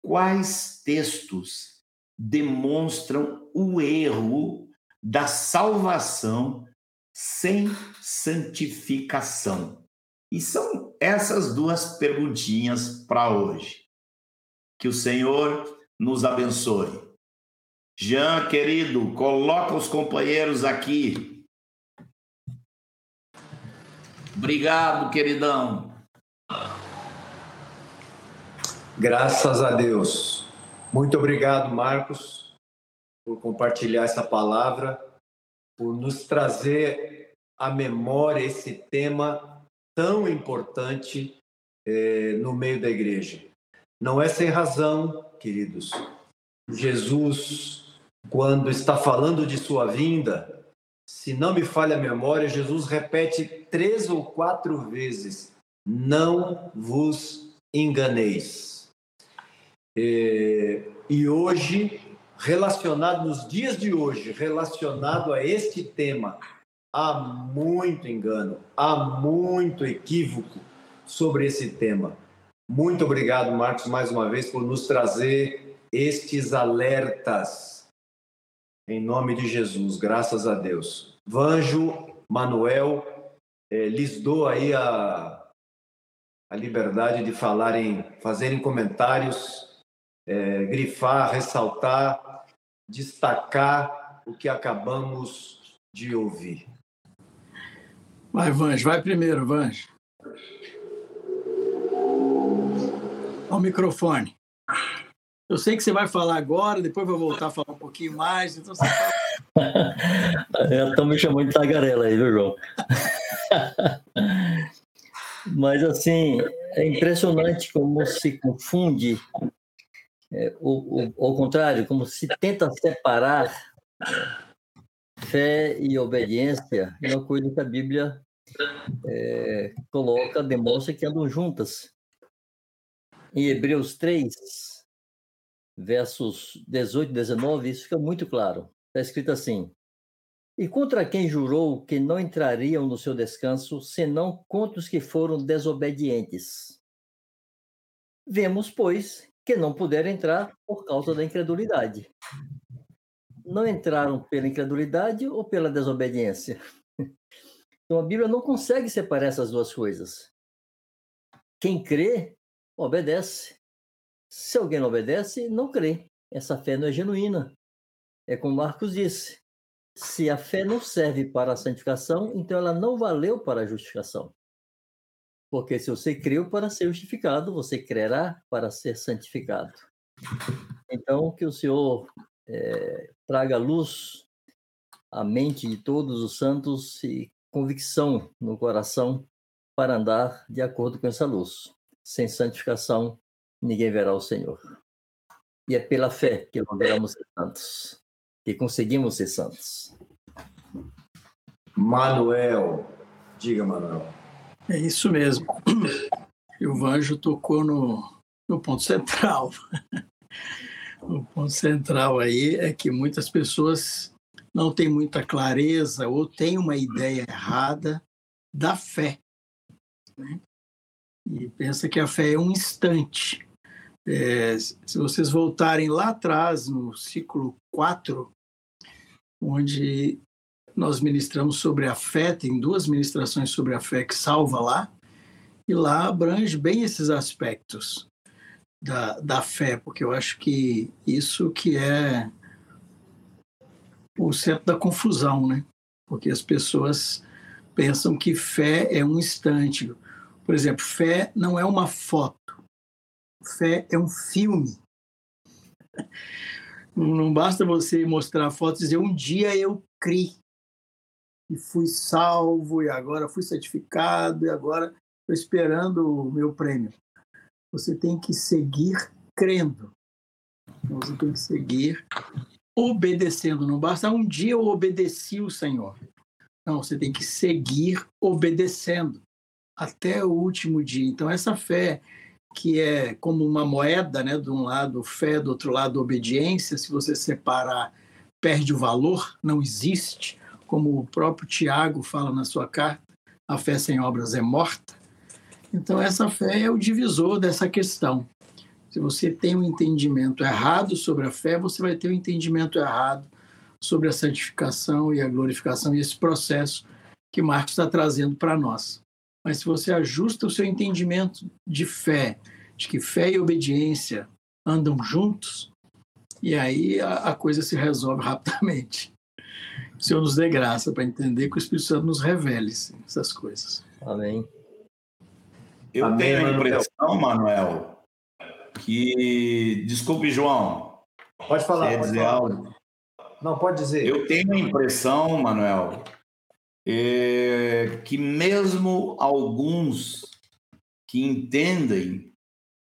quais textos demonstram o erro da salvação sem santificação? E são essas duas perguntinhas para hoje. Que o Senhor nos abençoe. Jean, querido, coloca os companheiros aqui. Obrigado, queridão. Graças a Deus. Muito obrigado, Marcos, por compartilhar essa palavra, por nos trazer à memória esse tema tão importante eh, no meio da igreja. Não é sem razão, queridos. Jesus, quando está falando de sua vinda, se não me falha a memória, Jesus repete três ou quatro vezes: Não vos enganeis. E, e hoje, relacionado nos dias de hoje, relacionado a este tema, há muito engano, há muito equívoco sobre esse tema. Muito obrigado, Marcos, mais uma vez, por nos trazer estes alertas. Em nome de Jesus, graças a Deus. Vanjo, Manuel, eh, lhes dou aí a, a liberdade de falarem, fazerem comentários, eh, grifar, ressaltar, destacar o que acabamos de ouvir. Vai, Vange, vai primeiro, Vange. Ao microfone. Eu sei que você vai falar agora, depois vai voltar a falar um pouquinho mais, então você [LAUGHS] Estão me chamando de tagarela aí, viu, João? [LAUGHS] Mas, assim, é impressionante como se confunde, é, o, o, ao contrário, como se tenta separar fé e obediência, é uma coisa que a Bíblia é, coloca, demonstra que andam juntas. Em Hebreus 3, versos 18 e 19, isso fica muito claro. Está escrito assim: E contra quem jurou que não entrariam no seu descanso, senão contra os que foram desobedientes? Vemos, pois, que não puderam entrar por causa da incredulidade. Não entraram pela incredulidade ou pela desobediência? [LAUGHS] Então a Bíblia não consegue separar essas duas coisas. Quem crê, obedece. Se alguém não obedece, não crê. Essa fé não é genuína. É como Marcos disse: se a fé não serve para a santificação, então ela não valeu para a justificação. Porque se você creu para ser justificado, você crerá para ser santificado. Então, que o Senhor é, traga luz à mente de todos os santos e convicção no coração para andar de acordo com essa luz. Sem santificação, ninguém verá o Senhor. E é pela fé que logramos ser santos, que conseguimos ser santos. Manuel, diga, Manuel. É isso mesmo. E o Vanjo tocou no, no ponto central. [LAUGHS] o ponto central aí é que muitas pessoas não tem muita clareza ou tem uma ideia errada da fé. Né? E pensa que a fé é um instante. É, se vocês voltarem lá atrás, no ciclo 4, onde nós ministramos sobre a fé, tem duas ministrações sobre a fé que salva lá, e lá abrange bem esses aspectos da, da fé, porque eu acho que isso que é o centro da confusão, né? Porque as pessoas pensam que fé é um instante. Por exemplo, fé não é uma foto. Fé é um filme. [LAUGHS] Não basta você mostrar a foto e dizer um dia eu criei e fui salvo e agora fui certificado e agora estou esperando o meu prêmio. Você tem que seguir crendo. Você tem que seguir obedecendo. Não basta um dia eu obedeci o Senhor. Não, você tem que seguir obedecendo até o último dia. Então, essa fé que é como uma moeda, né? De um lado fé, do outro lado obediência. Se você separar, perde o valor, não existe. Como o próprio Tiago fala na sua carta, a fé sem obras é morta. Então, essa fé é o divisor dessa questão. Se você tem um entendimento errado sobre a fé, você vai ter um entendimento errado sobre a santificação e a glorificação e esse processo que Marcos está trazendo para nós. Mas se você ajusta o seu entendimento de fé, de que fé e obediência andam juntos, e aí a, a coisa se resolve [LAUGHS] rapidamente. O Senhor nos dê graça para entender que o Espírito Santo nos revele essas coisas. Amém. Eu Amém, tenho a impressão, Manuel, que. Desculpe, João. Pode falar. Quer dizer falar. algo? Não, pode dizer. Eu tenho a impressão, Manuel, é, que mesmo alguns que entendem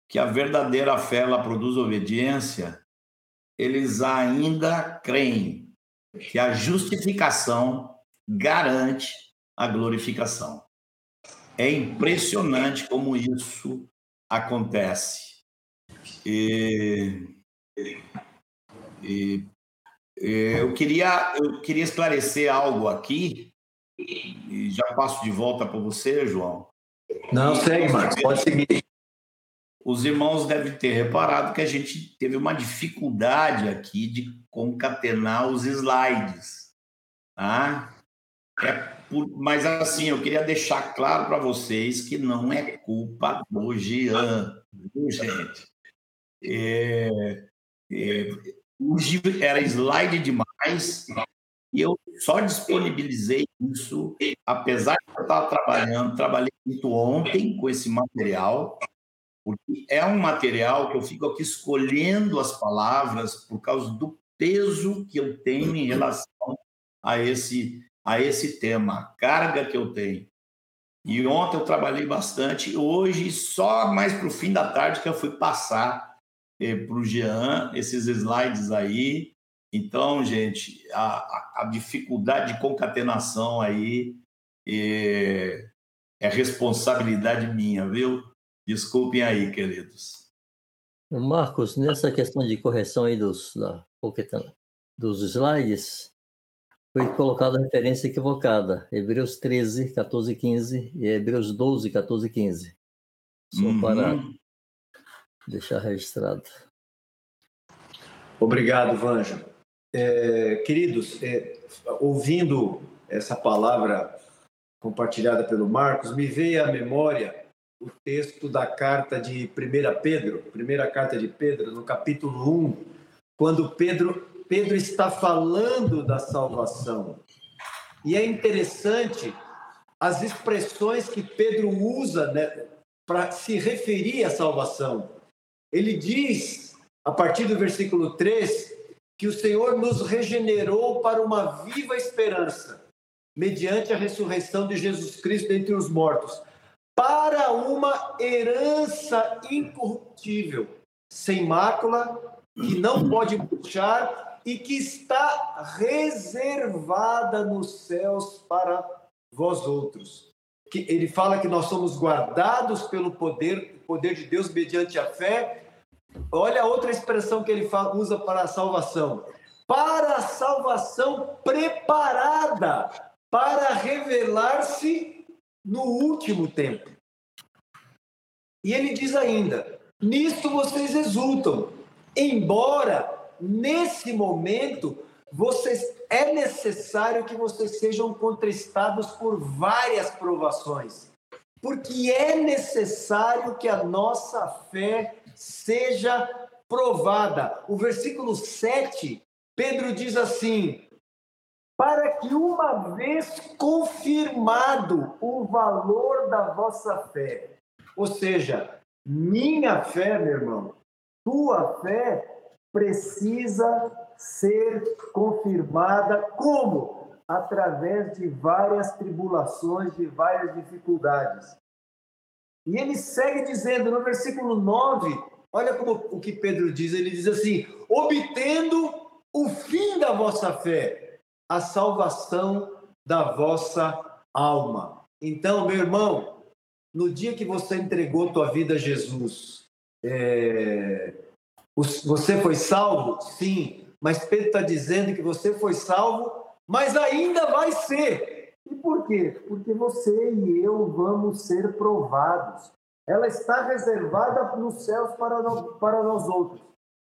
que a verdadeira fé ela produz obediência, eles ainda creem que a justificação garante a glorificação. É impressionante como isso acontece. E, e, e, eu, queria, eu queria esclarecer algo aqui, e já passo de volta para você, João. Não, segue, Marcos, pode seguir. Os irmãos devem ter reparado que a gente teve uma dificuldade aqui de concatenar os slides. Tá? É por, mas assim, eu queria deixar claro para vocês que não é culpa do Jean, viu, gente? É, é, era slide demais e eu só disponibilizei isso, apesar de eu estar trabalhando, trabalhei muito ontem com esse material, porque é um material que eu fico aqui escolhendo as palavras por causa do peso que eu tenho em relação a esse a esse tema, a carga que eu tenho. E ontem eu trabalhei bastante, hoje só mais para o fim da tarde que eu fui passar eh, para o Jean esses slides aí. Então, gente, a, a, dificuldade de concatenação aí é, é responsabilidade minha, viu? Desculpem aí, queridos. Marcos, nessa questão de correção aí dos, da, dos slides, foi colocada a referência equivocada. Hebreus 13, 14 e 15 e Hebreus 12, 14 e 15. Só uhum. para deixar registrado. Obrigado, Vanja. É, queridos, é, ouvindo essa palavra compartilhada pelo Marcos, me veio à memória o texto da carta de 1 Pedro, primeira carta de Pedro, no capítulo 1, quando Pedro, Pedro está falando da salvação. E é interessante as expressões que Pedro usa né, para se referir à salvação. Ele diz, a partir do versículo 3, que o Senhor nos regenerou para uma viva esperança, mediante a ressurreição de Jesus Cristo dentre os mortos para uma herança incorruptível, sem mácula, que não pode puxar e que está reservada nos céus para vós outros. Que ele fala que nós somos guardados pelo poder, poder de Deus mediante a fé. Olha outra expressão que ele usa para a salvação. Para a salvação preparada para revelar-se no último tempo. E ele diz ainda: nisto vocês exultam, embora nesse momento vocês é necessário que vocês sejam contristados por várias provações, porque é necessário que a nossa fé seja provada. O versículo 7, Pedro diz assim: para que uma vez confirmado o valor da vossa fé, ou seja, minha fé, meu irmão, tua fé precisa ser confirmada como? Através de várias tribulações, de várias dificuldades. E ele segue dizendo no versículo 9, olha como o que Pedro diz, ele diz assim: obtendo o fim da vossa fé, a salvação da vossa alma. Então, meu irmão, no dia que você entregou tua vida a Jesus, é... você foi salvo? Sim, mas Pedro está dizendo que você foi salvo, mas ainda vai ser. Por quê? Porque você e eu vamos ser provados. Ela está reservada nos céus para nós, para nós outros.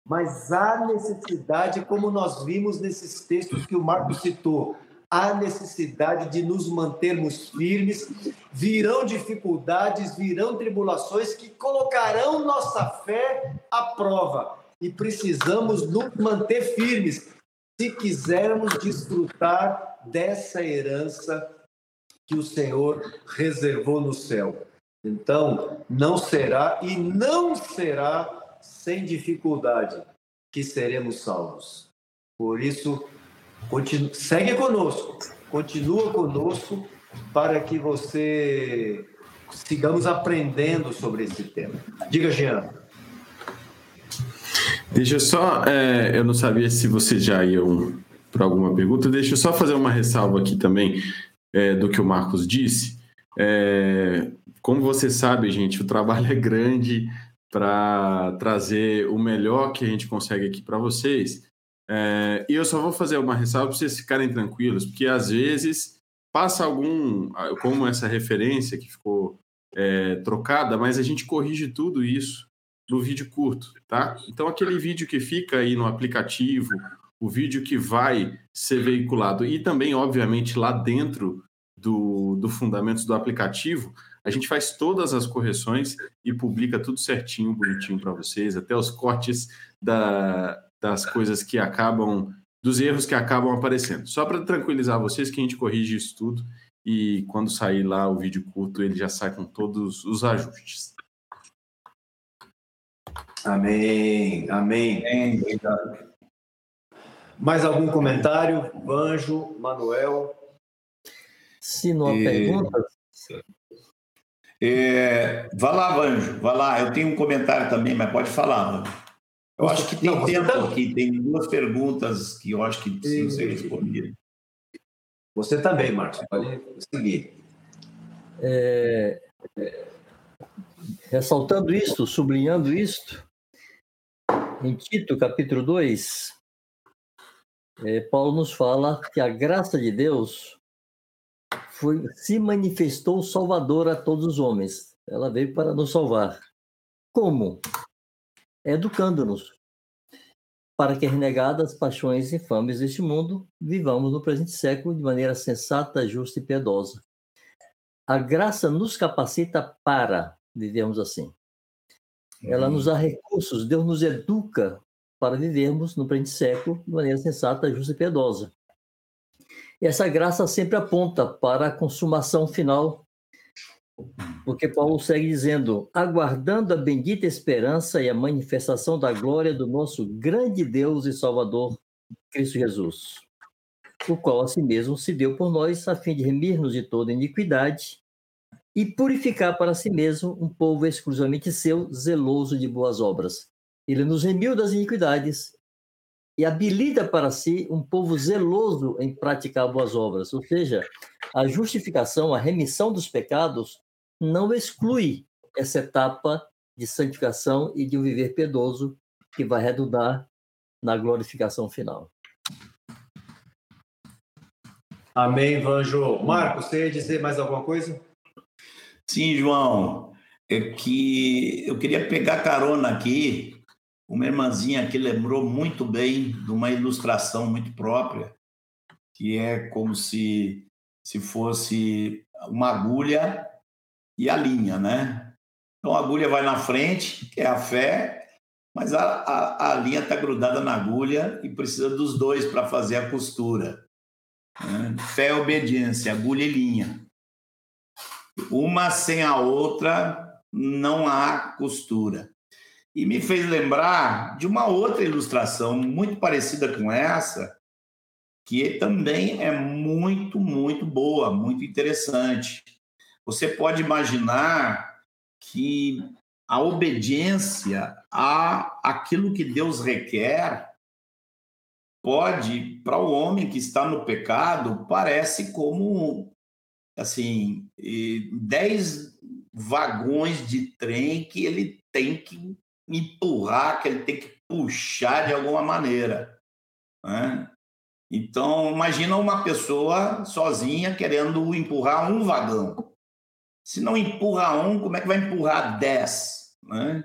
Mas há necessidade, como nós vimos nesses textos que o Marco citou, há necessidade de nos mantermos firmes. Virão dificuldades, virão tribulações que colocarão nossa fé à prova. E precisamos nos manter firmes se quisermos desfrutar dessa herança que o Senhor reservou no céu. Então, não será e não será sem dificuldade que seremos salvos. Por isso, segue conosco, continua conosco para que você sigamos aprendendo sobre esse tema. Diga, Jean. Deixa eu só, é, eu não sabia se vocês já iam para alguma pergunta, deixa eu só fazer uma ressalva aqui também é, do que o Marcos disse. É, como você sabe, gente, o trabalho é grande para trazer o melhor que a gente consegue aqui para vocês. É, e eu só vou fazer uma ressalva para vocês ficarem tranquilos, porque às vezes passa algum, como essa referência que ficou é, trocada, mas a gente corrige tudo isso no vídeo curto, tá? Então aquele vídeo que fica aí no aplicativo, o vídeo que vai ser veiculado e também, obviamente, lá dentro do, do Fundamentos do aplicativo, a gente faz todas as correções e publica tudo certinho, bonitinho para vocês, até os cortes da, das coisas que acabam, dos erros que acabam aparecendo. Só para tranquilizar vocês que a gente corrige isso tudo e quando sair lá o vídeo curto, ele já sai com todos os ajustes. Amém, amém. amém obrigado. Mais algum comentário? Vanjo, Manuel? Se não há e... perguntas. É, vai lá, Vanjo, vai lá. Eu tenho um comentário também, mas pode falar. Eu acho que tem não, tempo tá... aqui, tem duas perguntas que eu acho que precisam ser respondidas. Você também, Marcos, pode seguir. É, é, ressaltando isto, sublinhando isto, em Tito, capítulo 2, é, Paulo nos fala que a graça de Deus foi, se manifestou salvadora a todos os homens. Ela veio para nos salvar. Como? Educando-nos, para que, renegadas paixões infames deste mundo, vivamos no presente século de maneira sensata, justa e piedosa. A graça nos capacita para vivermos assim. Ela nos dá recursos, Deus nos educa para vivermos no presente século de maneira sensata, justa e piedosa. E essa graça sempre aponta para a consumação final, porque Paulo segue dizendo: aguardando a bendita esperança e a manifestação da glória do nosso grande Deus e Salvador, Cristo Jesus, o qual a si mesmo se deu por nós, a fim de remir-nos de toda iniquidade e purificar para si mesmo um povo exclusivamente seu, zeloso de boas obras. Ele nos remiu das iniquidades e habilita para si um povo zeloso em praticar boas obras. Ou seja, a justificação, a remissão dos pecados não exclui essa etapa de santificação e de um viver piedoso que vai redundar na glorificação final. Amém, Vanjo. Marcos, você ia dizer mais alguma coisa? Sim, João. É que eu queria pegar carona aqui uma irmãzinha que lembrou muito bem de uma ilustração muito própria, que é como se, se fosse uma agulha e a linha, né? Então a agulha vai na frente, que é a fé, mas a, a, a linha está grudada na agulha e precisa dos dois para fazer a costura. Né? Fé e obediência, agulha e linha. Uma sem a outra não há costura e me fez lembrar de uma outra ilustração muito parecida com essa, que também é muito, muito boa, muito interessante. Você pode imaginar que a obediência a aquilo que Deus requer pode, para o homem que está no pecado, parece como assim, dez vagões de trem que ele tem que empurrar, que ele tem que puxar de alguma maneira. Né? Então, imagina uma pessoa sozinha querendo empurrar um vagão. Se não empurra um, como é que vai empurrar dez? Né?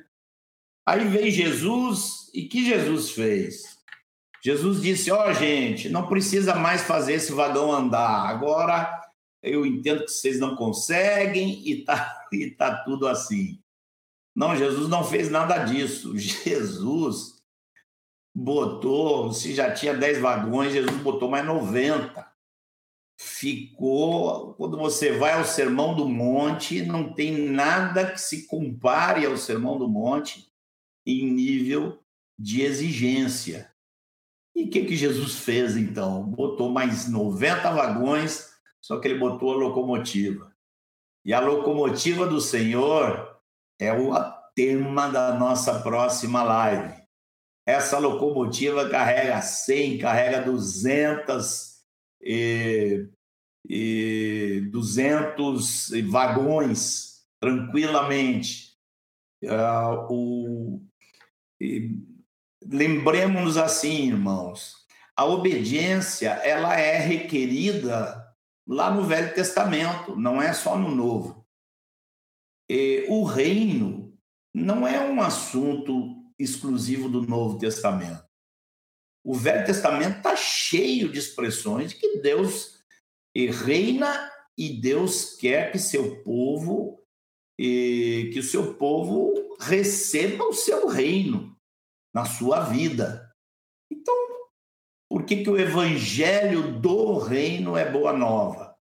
Aí veio Jesus, e que Jesus fez? Jesus disse: Ó, oh, gente, não precisa mais fazer esse vagão andar. Agora eu entendo que vocês não conseguem e tá, [LAUGHS] e tá tudo assim. Não, Jesus não fez nada disso. Jesus botou, se já tinha 10 vagões, Jesus botou mais 90. Ficou, quando você vai ao Sermão do Monte, não tem nada que se compare ao Sermão do Monte em nível de exigência. E o que, que Jesus fez então? Botou mais 90 vagões, só que ele botou a locomotiva. E a locomotiva do Senhor é o tema da nossa próxima live. Essa locomotiva carrega 100, carrega 200 e, e 200 vagões tranquilamente. Uh, o, lembremos-nos assim, irmãos, a obediência ela é requerida lá no Velho Testamento, não é só no Novo. E o reino não é um assunto exclusivo do Novo Testamento. O Velho Testamento está cheio de expressões de que Deus reina e Deus quer que seu povo que o seu povo receba o seu reino na sua vida. Então, por que, que o evangelho do reino é boa nova?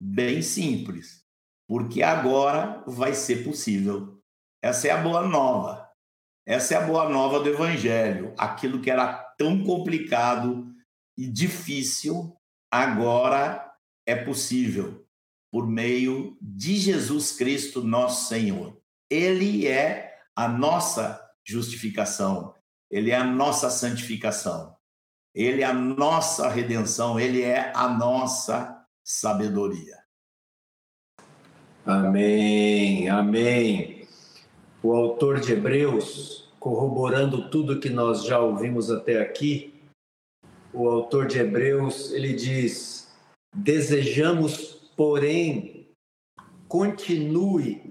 Bem simples. Porque agora vai ser possível. Essa é a boa nova. Essa é a boa nova do Evangelho. Aquilo que era tão complicado e difícil, agora é possível por meio de Jesus Cristo, nosso Senhor. Ele é a nossa justificação, ele é a nossa santificação, ele é a nossa redenção, ele é a nossa sabedoria. Amém, amém o autor de Hebreus, corroborando tudo que nós já ouvimos até aqui, o autor de Hebreus, ele diz: Desejamos, porém, continue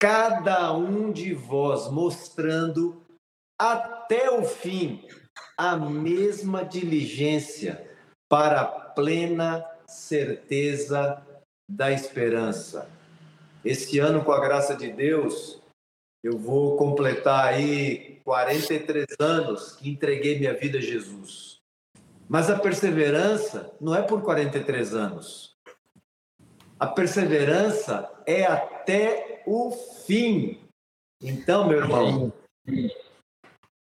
cada um de vós mostrando até o fim a mesma diligência para a plena certeza da esperança. Este ano, com a graça de Deus, eu vou completar aí 43 anos que entreguei minha vida a Jesus. Mas a perseverança não é por 43 anos. A perseverança é até o fim. Então, meu irmão,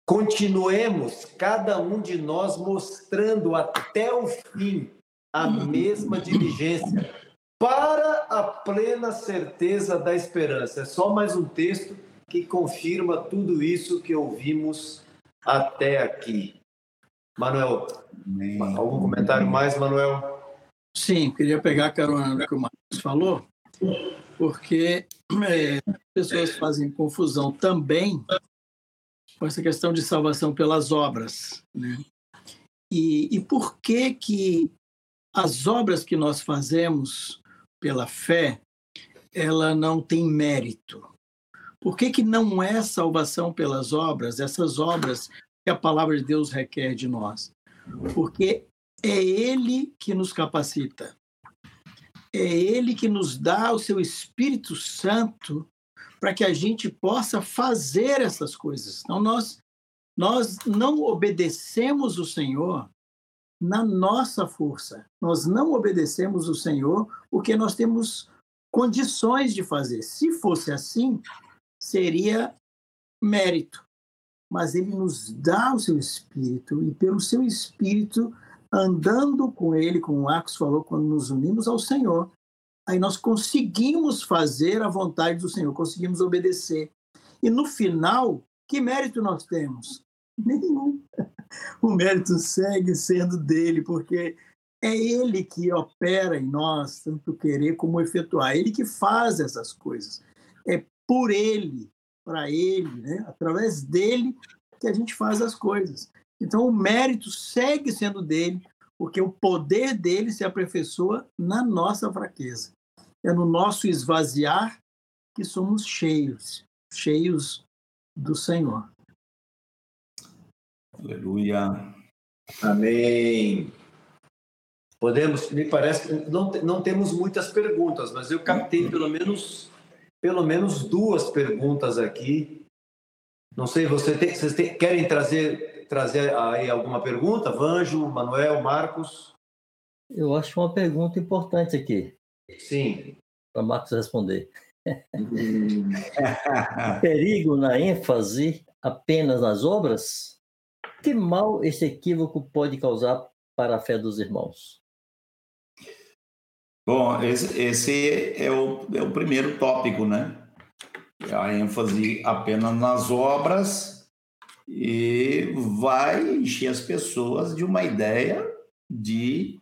continuemos cada um de nós mostrando até o fim a mesma diligência para a plena certeza da esperança. É só mais um texto que confirma tudo isso que ouvimos até aqui. Manuel, algum comentário mais, Manuel? Sim, queria pegar a carona no que o Marcos falou, porque é, pessoas fazem confusão também com essa questão de salvação pelas obras. Né? E, e por que que as obras que nós fazemos pela fé, ela não tem mérito? Por que, que não é salvação pelas obras, essas obras que a palavra de Deus requer de nós? Porque é Ele que nos capacita, é Ele que nos dá o seu Espírito Santo para que a gente possa fazer essas coisas. Então, nós, nós não obedecemos o Senhor na nossa força, nós não obedecemos o Senhor porque nós temos condições de fazer. Se fosse assim, seria mérito, mas ele nos dá o seu espírito e pelo seu espírito andando com ele, como o Marcos falou, quando nos unimos ao Senhor, aí nós conseguimos fazer a vontade do Senhor, conseguimos obedecer. E no final, que mérito nós temos? Nenhum. O mérito segue sendo dele, porque é ele que opera em nós, tanto querer como efetuar, ele que faz essas coisas. É por ele, para ele, né? através dele que a gente faz as coisas. Então o mérito segue sendo dele, porque o poder dele se aperfeiçoa na nossa fraqueza. É no nosso esvaziar que somos cheios, cheios do Senhor. Aleluia. Amém. Podemos, me parece que não, não temos muitas perguntas, mas eu captei pelo menos, pelo menos duas perguntas aqui. Não sei, você tem, vocês tem, querem trazer, trazer aí alguma pergunta? Vanjo, Manuel, Marcos? Eu acho uma pergunta importante aqui. Sim. Para Marcos responder. [LAUGHS] Perigo na ênfase apenas nas obras? Que mal esse equívoco pode causar para a fé dos irmãos? Bom, esse, esse é, o, é o primeiro tópico, né? A ênfase apenas nas obras e vai encher as pessoas de uma ideia de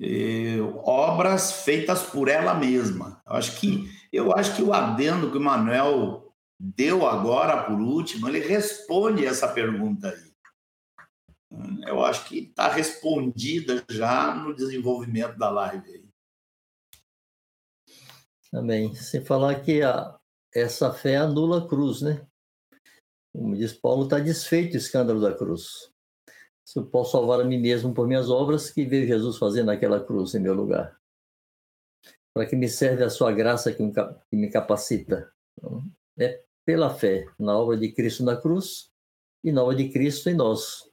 eh, obras feitas por ela mesma. Eu acho que eu acho que o adendo que o Manuel deu agora por último, ele responde essa pergunta aí. Eu acho que está respondida já no desenvolvimento da live. Também. Sem falar que a, essa fé anula a cruz, né? Como diz Paulo, está desfeito o escândalo da cruz. Se eu posso salvar a mim mesmo por minhas obras, que veio Jesus fazer naquela cruz em meu lugar? Para que me serve a sua graça que me capacita? Então, é pela fé na obra de Cristo na cruz e na obra de Cristo em nós,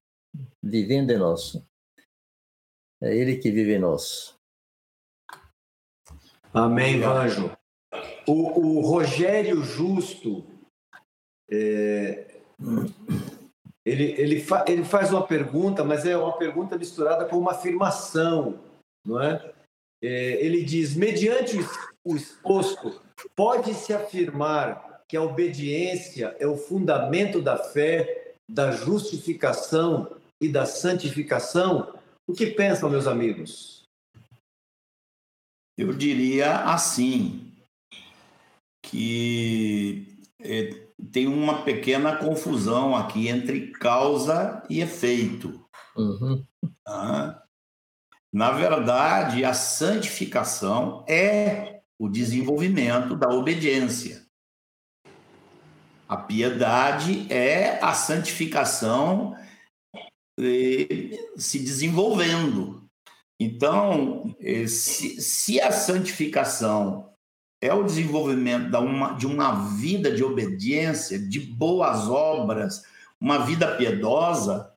vivendo em nós. É Ele que vive em nós. Amém, Anjo. O, o Rogério Justo, é, ele, ele, fa, ele faz uma pergunta, mas é uma pergunta misturada com uma afirmação, não é? é ele diz: mediante o exposto, pode-se afirmar que a obediência é o fundamento da fé, da justificação e da santificação? O que pensam, meus amigos? Eu diria assim, que é, tem uma pequena confusão aqui entre causa e efeito. Uhum. Ah, na verdade, a santificação é o desenvolvimento da obediência. A piedade é a santificação se desenvolvendo. Então, eh, se, se a santificação é o desenvolvimento uma, de uma vida de obediência, de boas obras, uma vida piedosa,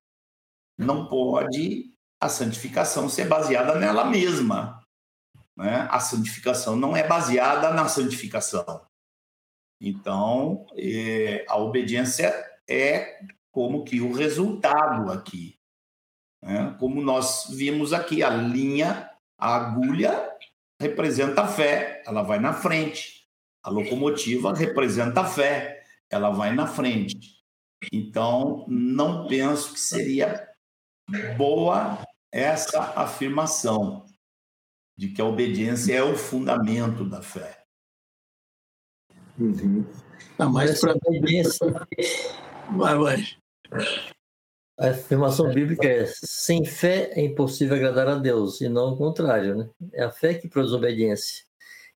não pode a santificação ser baseada nela mesma. Né? A santificação não é baseada na santificação. Então, eh, a obediência é como que o resultado aqui. Né? Como nós vimos aqui, a linha, a agulha representa a fé, ela vai na frente. A locomotiva representa a fé, ela vai na frente. Então, não penso que seria boa essa afirmação de que a obediência é o fundamento da fé. Uhum. Ah, mas para obediência. Vai, vai. A afirmação bíblica é: sem fé é impossível agradar a Deus, e não o contrário, né? É a fé que produz obediência.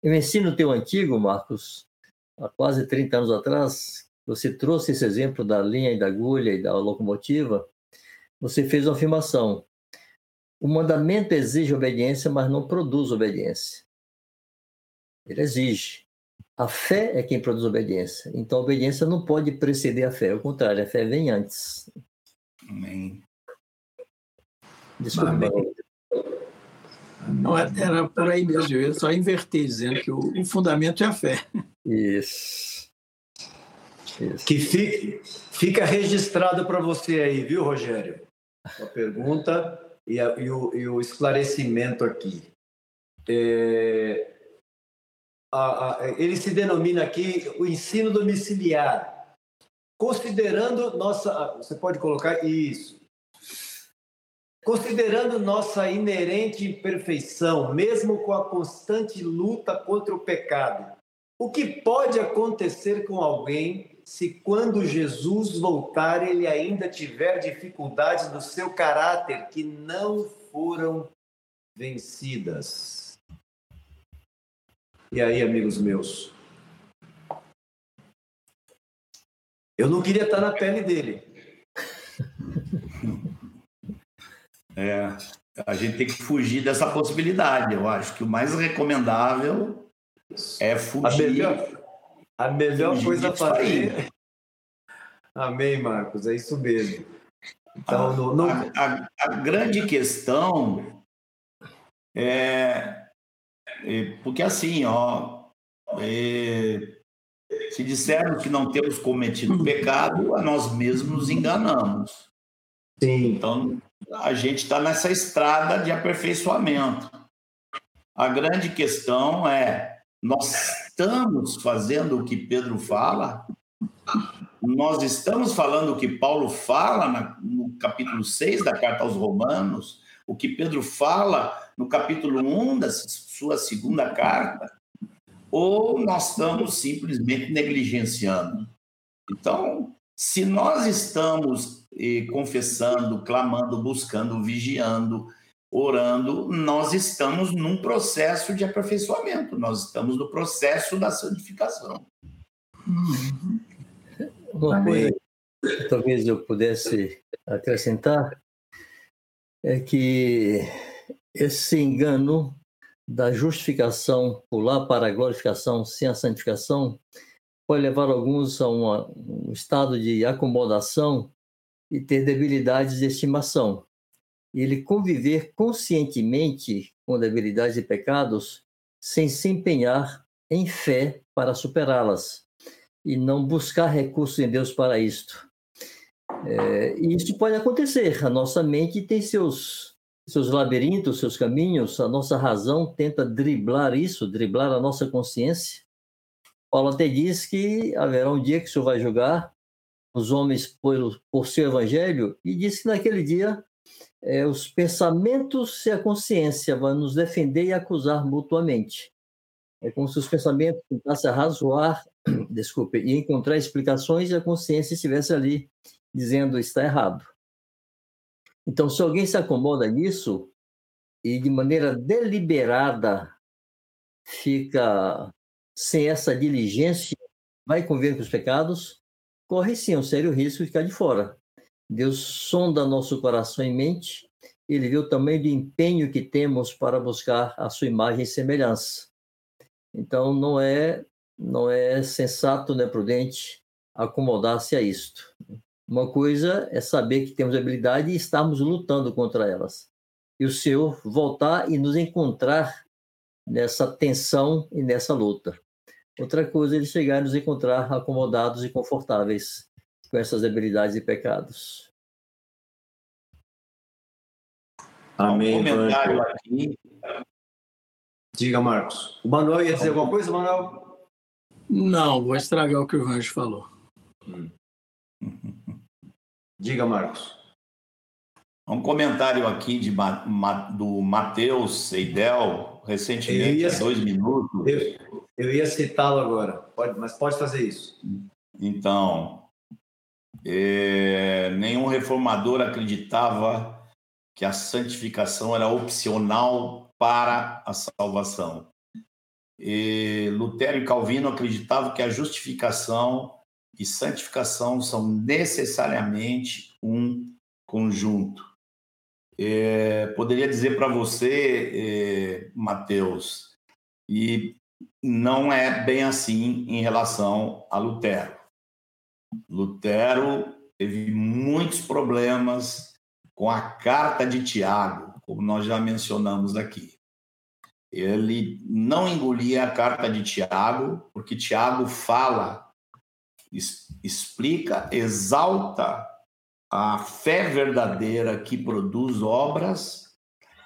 Eu ensino teu antigo, Marcos, há quase 30 anos atrás, você trouxe esse exemplo da linha e da agulha e da locomotiva, você fez uma afirmação. O mandamento exige obediência, mas não produz obediência. Ele exige. A fé é quem produz obediência. Então, a obediência não pode preceder a fé. Ao contrário, a fé vem antes. Amém. Desculpa. Amém. Não, era por aí mesmo, eu só inverter, dizendo que o, o fundamento é a fé. Isso. Isso. Que fique, fica registrado para você aí, viu, Rogério? A pergunta e, a, e, o, e o, esclarecimento aqui. É, a, a, ele se denomina aqui o ensino domiciliar considerando nossa. Você pode colocar isso. Considerando nossa inerente imperfeição, mesmo com a constante luta contra o pecado, o que pode acontecer com alguém se quando Jesus voltar ele ainda tiver dificuldades do seu caráter que não foram vencidas. E aí, amigos meus? Eu não queria estar na pele dele. [LAUGHS] É, a gente tem que fugir dessa possibilidade. Eu acho que o mais recomendável é fugir. A melhor, a melhor fugir coisa a fazer. [LAUGHS] Amém, Marcos, é isso mesmo. Então, a, no, no... A, a, a, grande questão é porque assim, ó, se dissermos que não temos cometido pecado, a nós mesmos nos enganamos. Sim. Então, a gente está nessa estrada de aperfeiçoamento. A grande questão é: nós estamos fazendo o que Pedro fala? Nós estamos falando o que Paulo fala no capítulo 6 da carta aos Romanos? O que Pedro fala no capítulo 1 da sua segunda carta? Ou nós estamos simplesmente negligenciando? Então, se nós estamos eh, confessando, clamando, buscando, vigiando, orando, nós estamos num processo de aperfeiçoamento, nós estamos no processo da santificação. Uma coisa que talvez eu pudesse acrescentar é que esse engano da justificação pular para a glorificação sem a santificação pode levar alguns a uma, um estado de acomodação e ter debilidades de estimação. E ele conviver conscientemente com debilidades e pecados sem se empenhar em fé para superá-las e não buscar recursos em Deus para isto. É, e isso pode acontecer. A nossa mente tem seus seus labirintos, seus caminhos. A nossa razão tenta driblar isso, driblar a nossa consciência Paulo até diz que haverá um dia que o Senhor vai julgar os homens por, por seu evangelho e diz que naquele dia é, os pensamentos e a consciência vão nos defender e acusar mutuamente. É como se os pensamentos tentassem razoar, [CLEARS THROAT] desculpe, e encontrar explicações e a consciência estivesse ali dizendo está errado. Então, se alguém se acomoda nisso e de maneira deliberada fica sem essa diligência, vai conviver com os pecados, corre sim um sério risco de ficar de fora. Deus sonda nosso coração e mente, ele o tamanho do empenho que temos para buscar a sua imagem e semelhança. Então não é não é sensato, não é prudente acomodar-se a isto. Uma coisa é saber que temos habilidade e estarmos lutando contra elas. E o Senhor voltar e nos encontrar nessa tensão e nessa luta. Outra coisa é ele chegar e nos encontrar acomodados e confortáveis com essas debilidades e pecados. Amém. Um comentário aqui. Diga, Marcos. O Manuel ia dizer alguma coisa, Manuel? Não, vou estragar o que o Anjo falou. Hum. Diga, Marcos. Um comentário aqui de, do Matheus Seidel, recentemente, ia, há dois minutos. Eu, eu ia citá-lo agora, pode, mas pode fazer isso. Então, é, nenhum reformador acreditava que a santificação era opcional para a salvação. E Lutero e Calvino acreditavam que a justificação e santificação são necessariamente um conjunto. É, poderia dizer para você, é, Mateus, e não é bem assim em relação a Lutero. Lutero teve muitos problemas com a carta de Tiago, como nós já mencionamos aqui. Ele não engolia a carta de Tiago, porque Tiago fala, explica, exalta a fé verdadeira que produz obras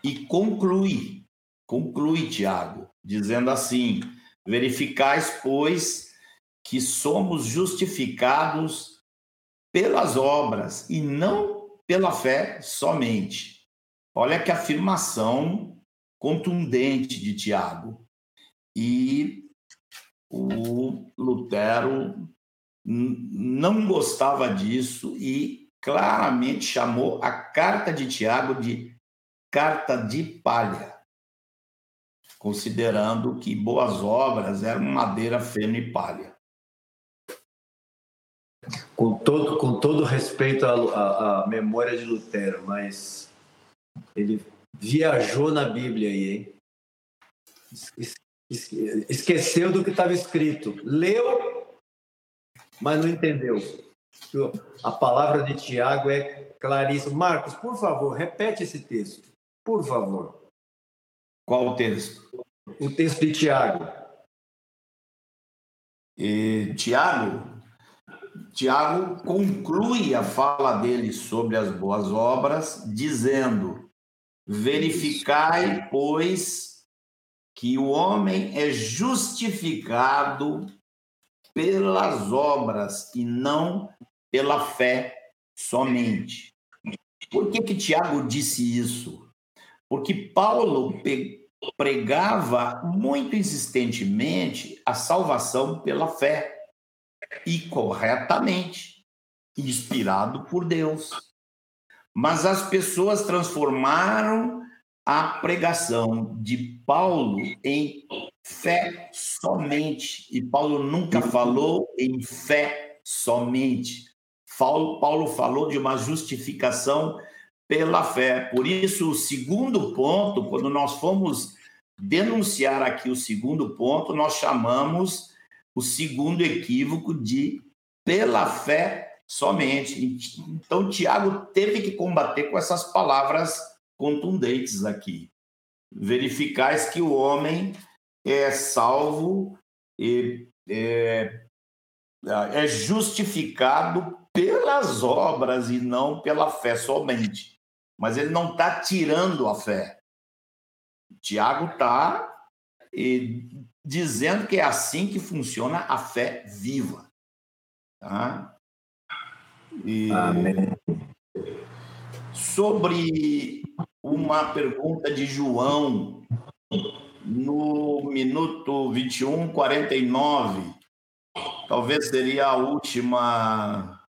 e conclui, conclui Tiago, dizendo assim: verificais, pois, que somos justificados pelas obras e não pela fé somente. Olha que afirmação contundente de Tiago. E o Lutero não gostava disso e claramente chamou a carta de Tiago de carta de palha, considerando que boas obras eram madeira, feno e palha. Com todo, com todo respeito à, à, à memória de Lutero, mas ele viajou na Bíblia aí, hein? Esqueceu do que estava escrito. Leu, mas não entendeu. A palavra de Tiago é claríssima. Marcos, por favor, repete esse texto. Por favor. Qual o texto? O texto de Tiago. E, Tiago, Tiago conclui a fala dele sobre as boas obras, dizendo: Verificai, pois, que o homem é justificado pelas obras e não pela fé somente. Por que que Tiago disse isso? Porque Paulo pregava muito insistentemente a salvação pela fé e corretamente, inspirado por Deus. Mas as pessoas transformaram a pregação de Paulo em fé somente. E Paulo nunca falou em fé somente. Paulo falou de uma justificação pela fé. Por isso, o segundo ponto, quando nós fomos denunciar aqui o segundo ponto, nós chamamos o segundo equívoco de pela fé somente. Então, Tiago teve que combater com essas palavras contundentes aqui. Verificais que o homem é salvo e é, é justificado pelas obras e não pela fé somente. Mas ele não está tirando a fé. Tiago está dizendo que é assim que funciona a fé viva. Tá? E Amém. Sobre uma pergunta de João, no minuto 21, 49, talvez seria a última.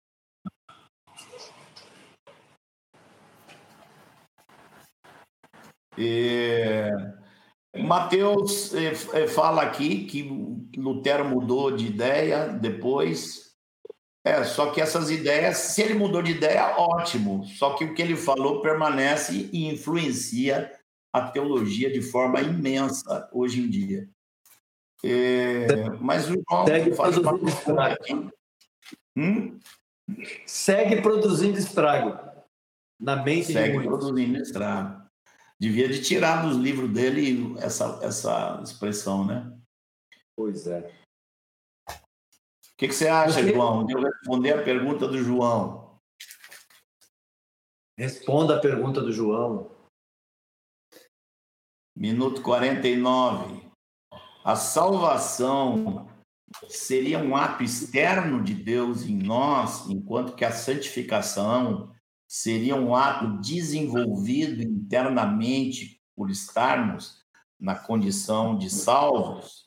E Mateus eh, eh, fala aqui que Lutero mudou de ideia depois. É, só que essas ideias, se ele mudou de ideia, ótimo. Só que o que ele falou permanece e influencia a teologia de forma imensa hoje em dia. É, mas o João Segue faz uma estrago. Hum? Segue produzindo estrago na mente Segue de muitos. produzindo estrago. Devia de tirar dos livros dele essa, essa expressão, né? Pois é. O que, que você acha, Porque... João, de eu responder a pergunta do João? Responda a pergunta do João. Minuto 49. A salvação seria um ato externo de Deus em nós, enquanto que a santificação seria um ato desenvolvido internamente por estarmos na condição de salvos?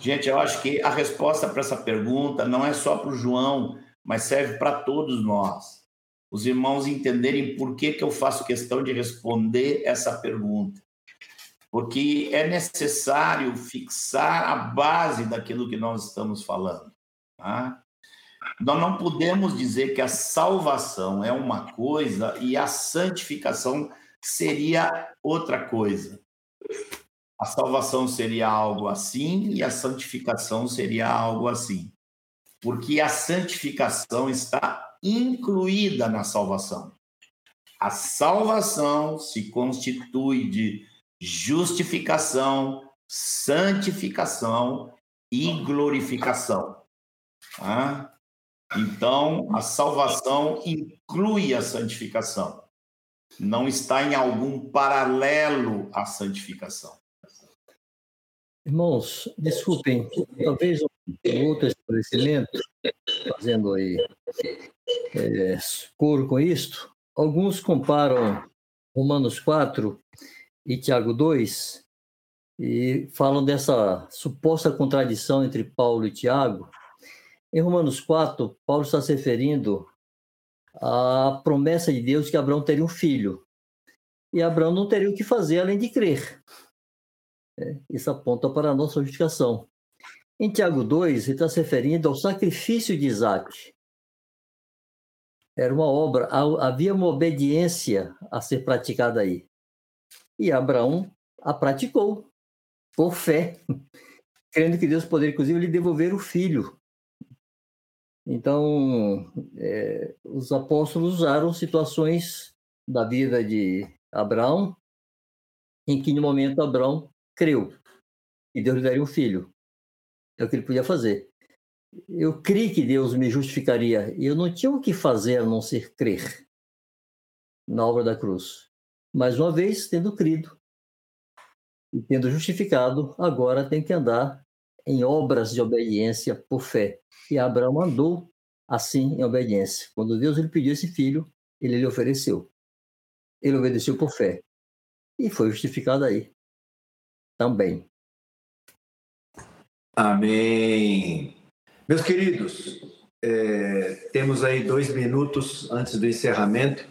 Gente, eu acho que a resposta para essa pergunta não é só para o João, mas serve para todos nós. Os irmãos entenderem por que, que eu faço questão de responder essa pergunta. Porque é necessário fixar a base daquilo que nós estamos falando. Tá? Nós não podemos dizer que a salvação é uma coisa e a santificação seria outra coisa. A salvação seria algo assim e a santificação seria algo assim. Porque a santificação está incluída na salvação. A salvação se constitui de justificação, santificação e glorificação. Ah? Então, a salvação inclui a santificação. Não está em algum paralelo à santificação. Irmãos, desculpem, talvez um outro esclarecimento, fazendo aí é, coro com isto. Alguns comparam Romanos 4 e Tiago 2 e falam dessa suposta contradição entre Paulo e Tiago, Em Romanos 4, Paulo está se referindo à promessa de Deus que Abraão teria um filho. E Abraão não teria o que fazer além de crer. É, isso aponta para a nossa justificação. Em Tiago 2, ele está se referindo ao sacrifício de Isaac. Era uma obra, havia uma obediência a ser praticada aí. E Abraão a praticou, por fé, [LAUGHS] crendo que Deus poderia, inclusive, lhe devolver o filho. Então, é, os apóstolos usaram situações da vida de Abraão, em que no momento Abraão creu e Deus lhe daria um filho. É o que ele podia fazer. Eu criei que Deus me justificaria e eu não tinha o que fazer a não ser crer na obra da cruz. Mais uma vez, tendo crido e tendo justificado, agora tem que andar em obras de obediência por fé. E Abraão andou assim em obediência. Quando Deus lhe pediu esse filho, ele lhe ofereceu. Ele obedeceu por fé e foi justificado aí também. Amém. Meus queridos, é, temos aí dois minutos antes do encerramento.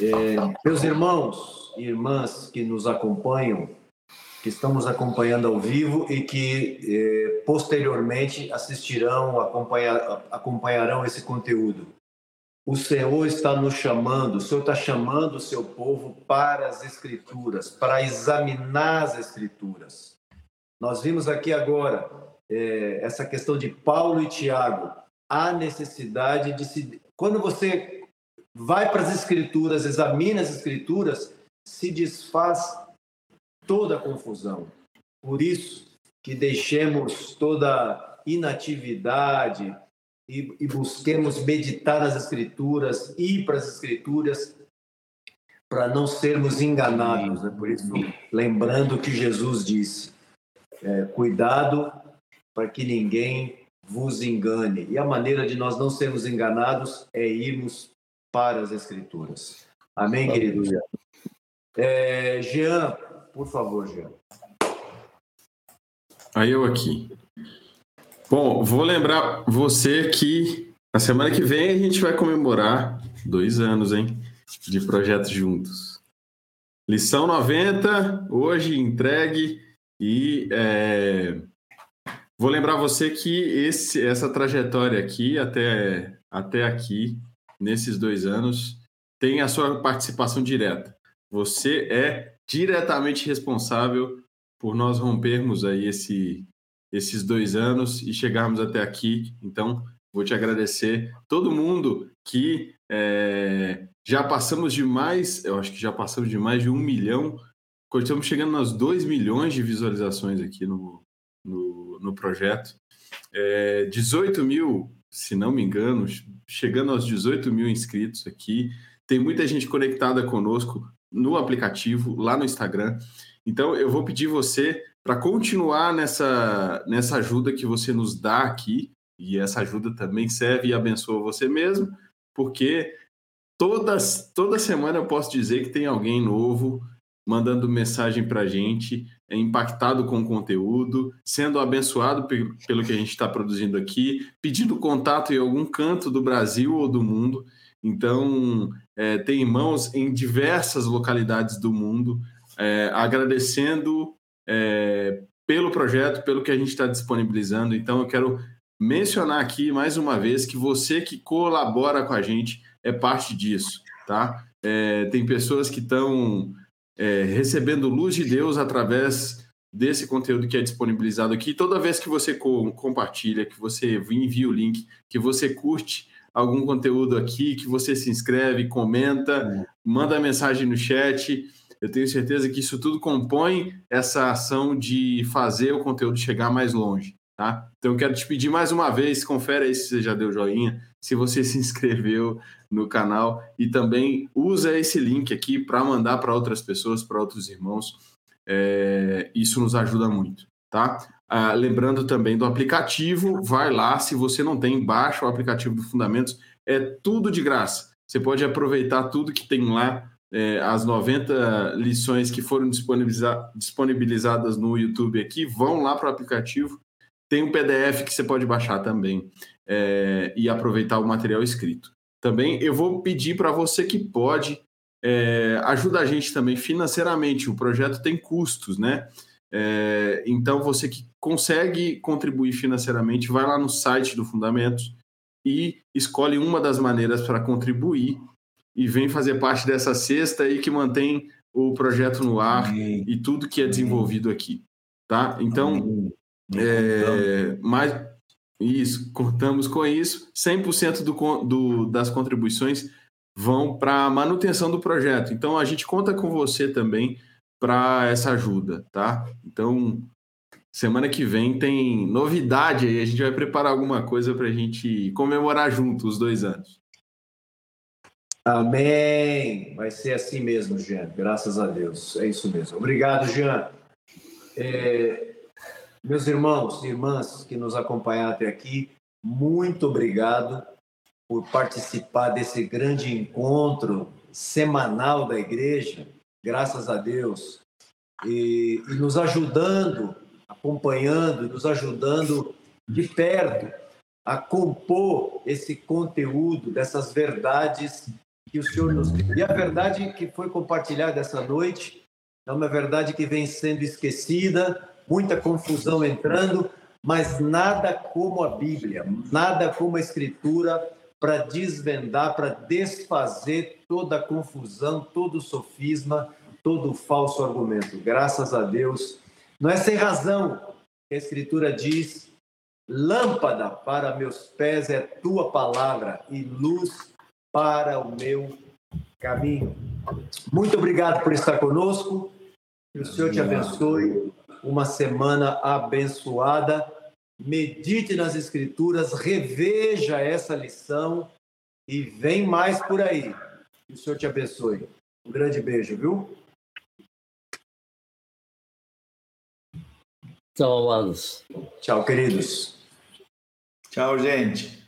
É, meus irmãos e irmãs que nos acompanham, que estamos acompanhando ao vivo e que é, posteriormente assistirão, acompanhar, acompanharão esse conteúdo. O Senhor está nos chamando, o Senhor está chamando o seu povo para as Escrituras, para examinar as Escrituras. Nós vimos aqui agora é, essa questão de Paulo e Tiago. Há necessidade de se. Quando você vai para as Escrituras, examina as Escrituras, se desfaz toda a confusão. Por isso que deixemos toda inatividade e, e busquemos meditar nas Escrituras, ir para as Escrituras, para não sermos enganados. Né? Por isso, lembrando que Jesus disse: é, cuidado para que ninguém vos engane. E a maneira de nós não sermos enganados é irmos para as Escrituras. Amém, querido? É, Jean, por favor, Jean. Aí eu aqui. Bom, vou lembrar você que na semana que vem a gente vai comemorar dois anos, hein? De projetos juntos. Lição 90, hoje entregue e é, vou lembrar você que esse, essa trajetória aqui até, até aqui, nesses dois anos, tem a sua participação direta. Você é diretamente responsável por nós rompermos aí esse, esses dois anos e chegarmos até aqui. Então, vou te agradecer. Todo mundo que é, já passamos de mais, eu acho que já passamos de mais de um milhão Estamos chegando nas 2 milhões de visualizações aqui no, no, no projeto. É, 18 mil, se não me engano, chegando aos 18 mil inscritos aqui. Tem muita gente conectada conosco no aplicativo, lá no Instagram. Então, eu vou pedir você para continuar nessa, nessa ajuda que você nos dá aqui, e essa ajuda também serve e abençoa você mesmo, porque todas, toda semana eu posso dizer que tem alguém novo mandando mensagem para gente, impactado com o conteúdo, sendo abençoado pelo que a gente está produzindo aqui, pedindo contato em algum canto do Brasil ou do mundo. Então, é, tem irmãos em diversas localidades do mundo é, agradecendo é, pelo projeto, pelo que a gente está disponibilizando. Então, eu quero mencionar aqui mais uma vez que você que colabora com a gente é parte disso, tá? É, tem pessoas que estão é, recebendo luz de Deus através desse conteúdo que é disponibilizado aqui. Toda vez que você co compartilha, que você envia o link, que você curte algum conteúdo aqui, que você se inscreve, comenta, é. manda mensagem no chat. Eu tenho certeza que isso tudo compõe essa ação de fazer o conteúdo chegar mais longe. Tá? Então, eu quero te pedir mais uma vez, confere aí se você já deu joinha, se você se inscreveu no canal e também usa esse link aqui para mandar para outras pessoas, para outros irmãos. É, isso nos ajuda muito, tá? Ah, lembrando também do aplicativo, vai lá, se você não tem, baixa o aplicativo do Fundamentos, é tudo de graça. Você pode aproveitar tudo que tem lá, é, as 90 lições que foram disponibiliza disponibilizadas no YouTube aqui, vão lá para o aplicativo tem um PDF que você pode baixar também. É, e aproveitar o material escrito. Também eu vou pedir para você que pode é, ajuda a gente também financeiramente. O projeto tem custos, né? É, então você que consegue contribuir financeiramente, vai lá no site do Fundamentos e escolhe uma das maneiras para contribuir e vem fazer parte dessa cesta aí que mantém o projeto no ar Amém. e tudo que é desenvolvido aqui, tá? Então, é, mais isso, contamos com isso. 100% do, do, das contribuições vão para a manutenção do projeto. Então, a gente conta com você também para essa ajuda, tá? Então, semana que vem tem novidade aí, a gente vai preparar alguma coisa para a gente comemorar junto os dois anos. Amém. Vai ser assim mesmo, Jean. Graças a Deus. É isso mesmo. Obrigado, Jean. É, meus irmãos e irmãs que nos acompanharam até aqui, muito obrigado por participar desse grande encontro semanal da igreja. Graças a Deus. E, e nos ajudando, acompanhando, nos ajudando de perto a compor esse conteúdo dessas verdades que o Senhor nos deu. E a verdade que foi compartilhada essa noite é uma verdade que vem sendo esquecida, muita confusão entrando, mas nada como a Bíblia, nada como a Escritura para desvendar, para desfazer toda a confusão, todo o sofisma, todo o falso argumento. Graças a Deus. Não é sem razão que a Escritura diz: lâmpada para meus pés é tua palavra e luz para o meu caminho. Muito obrigado por estar conosco. Que o Senhor te abençoe. Uma semana abençoada. Medite nas Escrituras, reveja essa lição e vem mais por aí. Que o Senhor te abençoe. Um grande beijo, viu? Tchau, amados. Tchau, queridos. Tchau, gente.